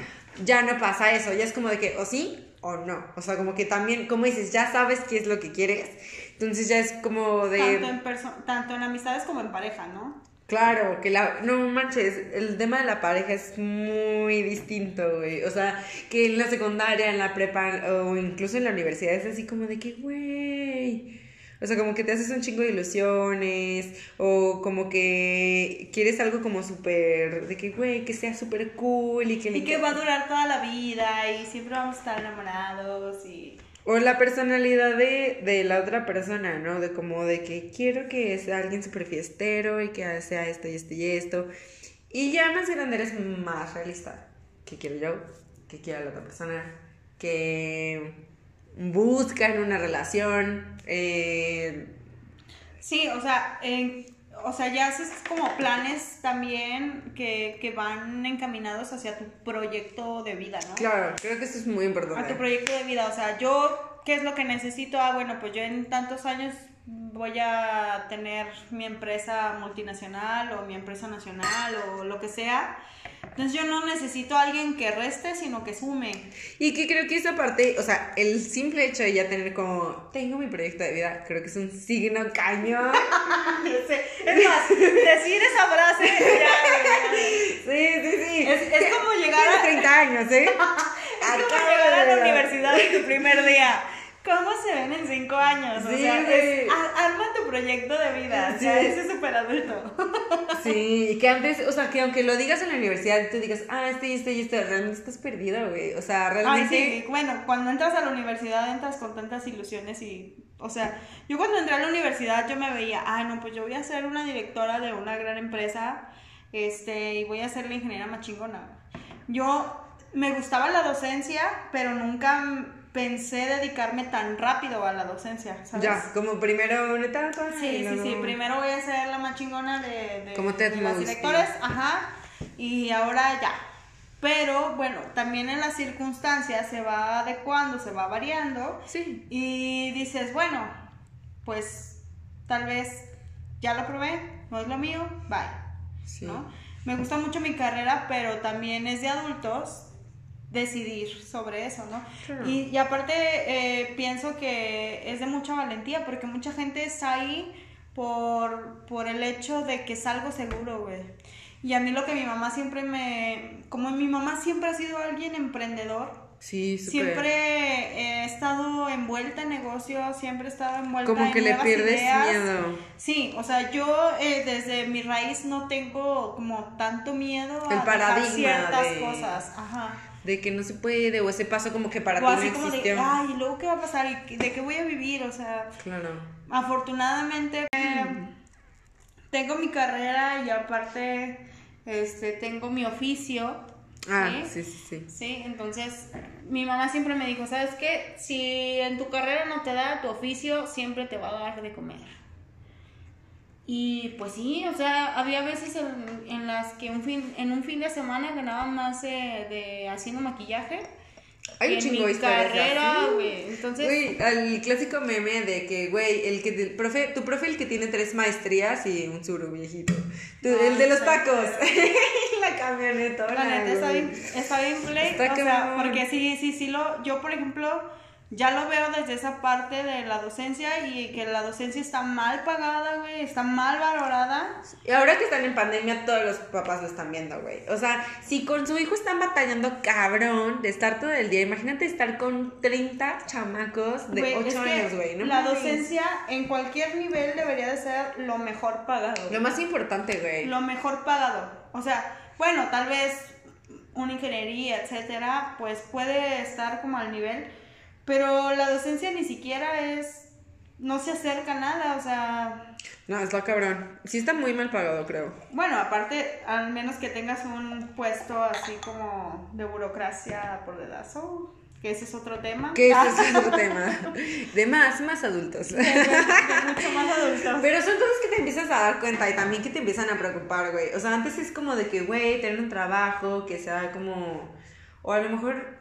ya no pasa eso, ya es como de que o sí o no. O sea, como que también, como dices, ya sabes qué es lo que quieres. Entonces ya es como de... Tanto en, tanto en amistades como en pareja, ¿no? Claro, que la... No manches, el tema de la pareja es muy distinto, güey. O sea, que en la secundaria, en la prepa o incluso en la universidad es así como de que, güey... O sea, como que te haces un chingo de ilusiones o como que quieres algo como súper... De que, güey, que sea súper cool y que... Y que va a durar toda la vida y siempre vamos a estar enamorados y... O la personalidad de, de la otra persona, ¿no? De como de que quiero que sea alguien súper fiestero y que sea esto y esto y esto. Y ya más grande eres más realista. qué quiero yo, qué quiere la otra persona, qué busca en una relación. Eh, Sí, o sea, o sea, ya haces como planes también que, que van encaminados hacia tu proyecto de vida, ¿no? claro, creo que eso es muy A tu importante. proyecto de vida, o sea, yo, ¿qué es lo que necesito? Ah, bueno, pues yo en tantos años voy a tener mi empresa multinacional o mi empresa nacional o lo que sea. Entonces yo no necesito a alguien que reste, sino que sume. Y que creo que esa parte, o sea, el simple hecho de ya tener como, tengo mi proyecto de vida, creo que es un signo cañón. Es más, decir esa frase, ya, Sí, sí, sí. Es- es como llegar a- 30 años, ¿eh? Es como llegar a la universidad en tu primer día. ¿Cómo se ven en cinco años? O Sí, sea, güey. es, a- arma tu proyecto de vida. O sea, Sí. ese súper adulto. Sí, y que antes, o sea, que aunque lo digas en la universidad y tú digas, ah, este y este y este, realmente estás perdida, güey. O sea, Ay, realmente. sí, bueno, cuando entras a la universidad entras con tantas ilusiones y, o sea, yo cuando entré a la universidad yo me veía, ah, no, pues yo voy a ser una directora de una gran empresa, este, y voy a ser la ingeniera más chingona. Yo me gustaba la docencia, pero nunca pensé dedicarme tan rápido a la docencia, ¿sabes? Ya, como primero una etapa. Sí, y sí, luego- sí. Primero voy a ser la más chingona de, de, Como Ted de Mosby. directores, ajá. Y ahora ya. Pero bueno, también en las circunstancias se va adecuando, se va variando. Sí. Y dices, bueno, pues tal vez ya lo probé, no es lo mío, bye. Sí. ¿no? Me gusta mucho mi carrera, pero también es de adultos decidir sobre eso, ¿no? Claro. Y, y aparte eh, pienso que es de mucha valentía, porque mucha gente está ahí por, por el hecho de que es algo seguro, güey. Y a mí lo que mi mamá siempre me... Como mi mamá siempre ha sido alguien emprendedor, Sí, súper. Siempre he estado envuelta en negocios, siempre he estado envuelta Como en que le nuevas pierdes ideas. miedo. Sí, o sea, yo eh, desde mi raíz no tengo como tanto miedo a El dejar paradigma ciertas de- cosas. Ajá. De que no se puede, o ese paso como que para O ti así no como de, existió. ay, ¿y luego qué va a pasar? ¿Y qué- de qué voy a vivir? O sea, Claro. afortunadamente eh, tengo mi carrera y aparte este, tengo mi oficio. Ah, ¿sí? sí, sí, sí. Sí, entonces mi mamá siempre me dijo, ¿sabes qué? Si en tu carrera no te da tu oficio, siempre te va a dar de comer. Y pues sí, o sea, había veces en, en las que un fin, en un fin de semana ganaba más de, de haciendo maquillaje. Hay un en chingo mi carrera, güey. Entonces, Güey, el clásico meme de que, güey, el que el profe, tu profe el que tiene tres maestrías y un suru viejito. Tu- Ah, el de los tacos. la camioneta. La neta está bien, está bien play, Está o sea, porque sí, sí, sí lo, yo por ejemplo, ya lo veo desde esa parte de la docencia y que la docencia está mal pagada, güey, está mal valorada. Y ahora que están en pandemia, todos los papás lo están viendo, güey. O sea, si con su hijo están batallando cabrón de estar todo el día, imagínate estar con 30 chamacos de Güey, 8 es que años, güey. ¿no? la docencia en cualquier nivel debería de ser lo mejor pagado. Lo más importante, güey. Lo mejor pagado. O sea, bueno, tal vez una ingeniería, etcétera, pues puede estar como al nivel, pero la docencia ni siquiera es, no se acerca a nada, o sea, No, es lo cabrón. Sí está muy mal pagado, creo. bueno, aparte, al menos que tengas un puesto así como de burocracia por dedazo, que ese es otro tema. Que ese es otro tema. De más, más adultos. De mucho más adultos. Pero son cosas que te empiezas a dar cuenta y también que te empiezan a preocupar, güey. O sea, antes es como de que, güey, tener un trabajo que sea como. O a lo mejor,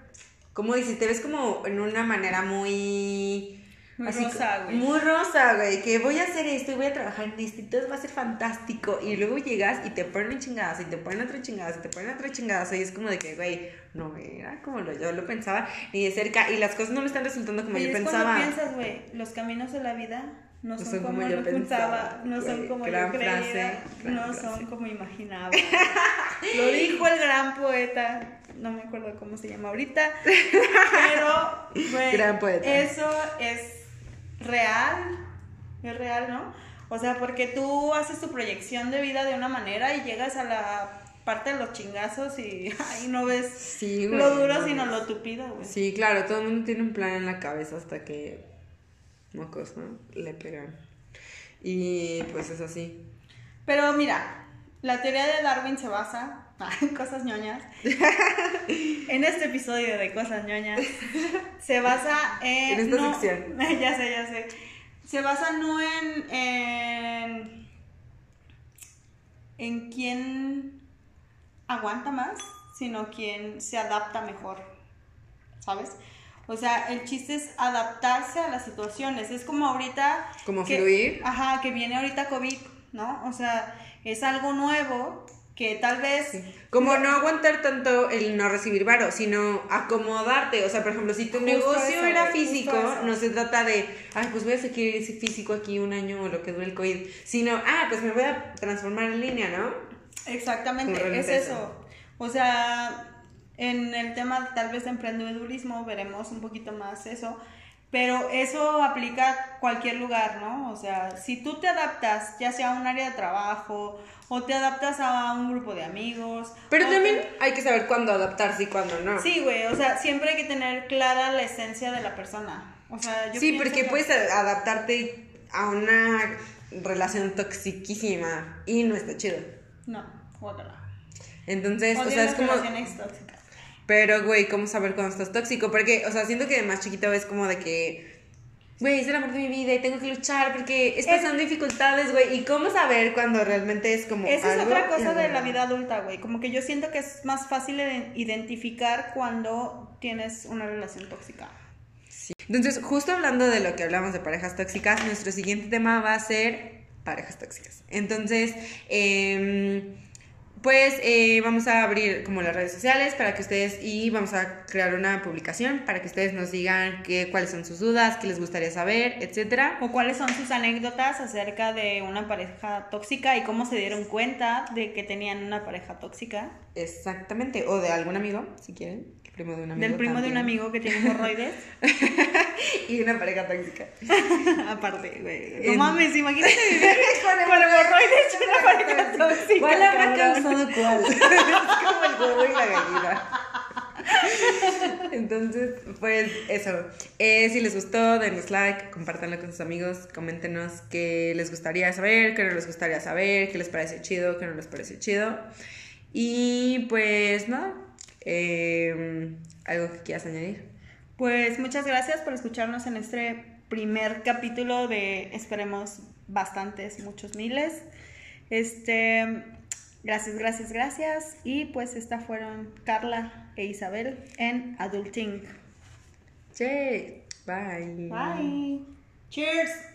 como dices, te ves como en una manera muy. Muy rosa, co- güey. Muy rosa, güey. Que voy a hacer esto y voy a trabajar en esto y todo va a ser fantástico. Y luego llegas y te ponen chingadas y te ponen otra chingadas y te ponen otra chingadas. Y es como de que, güey, no era como lo, yo lo pensaba ni de cerca. Y las cosas no me están resultando como Y yo es pensaba. cuando piensas, güey, los caminos de la vida no son, como, yo pensaba, no son güey. como Gran yo creía, frase, no frase. son como imaginaba. Lo dijo el gran poeta, no me acuerdo cómo se llama ahorita, pero, güey, Gran poeta. eso es real, es real, ¿no? O sea, porque tú haces tu proyección de vida de una manera y llegas a la parte de los chingazos y ahí no ves Sí, güey. lo duro, no sino lo tupido, güey. Sí, claro, todo el mundo tiene un plan en la cabeza hasta que mocos, ¿no? Le pegan. Y pues es así. Pero mira, la teoría de Darwin se basa Cosas ñoñas. en este episodio de Cosas ñoñas se basa en. En esta no- sección. ya sé, ya sé. Se basa no en. en. en quién aguanta más, sino quién se adapta mejor. ¿Sabes? O sea, el chiste es adaptarse a las situaciones. Es como ahorita. Como que- fluir. Ajá, que viene ahorita COVID, ¿no? O sea, es algo nuevo que tal vez. Como no aguantar tanto el no recibir varo, sino acomodarte. O sea, por ejemplo, si tu Justo negocio eso, era físico, no se trata de, ay, pues voy a seguir ese físico aquí un año o lo que dure el COVID, sino, ah, pues me voy a transformar en línea, ¿no? Exactamente, es eso. O sea, en el tema tal vez de emprendedurismo veremos un poquito más eso, pero eso aplica a cualquier lugar, ¿no? O sea, si tú te adaptas, ya sea a un área de trabajo o te adaptas a un grupo de amigos. Pero también te- hay que saber cuándo adaptarse y cuándo no. Sí, güey, o sea, siempre hay que tener clara la esencia de la persona. O sea, yo Sí, porque que- puedes adaptarte a una relación toxiquísima y no está chido. No, guácala. Entonces, o sea, es como... Pero, güey, ¿cómo saber cuando estás tóxico? Porque, o sea, siento que de más chiquito es como de que, güey, es el amor de mi vida y tengo que luchar porque es pasando dificultades, güey. ¿Y cómo saber cuando realmente es como. Esa es otra cosa de la vida adulta, güey. Como que yo siento que es más fácil de identificar cuando tienes una relación tóxica. Sí. Entonces, justo hablando de lo que hablamos de parejas tóxicas, nuestro siguiente tema va a ser parejas tóxicas. Entonces, em, pues eh, vamos a abrir como las redes sociales para que ustedes y vamos a crear una publicación para que ustedes nos digan qué, cuáles son sus dudas, qué les gustaría saber, etcétera. O cuáles son sus anécdotas acerca de una pareja tóxica y cómo se dieron cuenta de que tenían una pareja tóxica. Exactamente, o de algún amigo, si quieren, primo de un amigo. Del primo de un amigo que tiene hemorroides. y una pareja tóxica. Aparte, güey. No En- mames, imagínate vivir con hemorroides y una pareja tóxica. ¿Cuál habrá causado cuál? es como el huevo y la gallina. Entonces, pues eso. Eh, si les gustó, denos like, compártanlo con sus amigos, coméntenos qué les gustaría saber, qué no les gustaría saber, qué les parece chido, qué no les parece chido. Y pues nada, eh, algo que quieras añadir. Pues muchas gracias por escucharnos en este primer capítulo de esperemos bastantes, muchos miles. Este, gracias, gracias, gracias. Y pues estas fueron Carla e Isabel en Adulting. Che, bye. Bye. Cheers.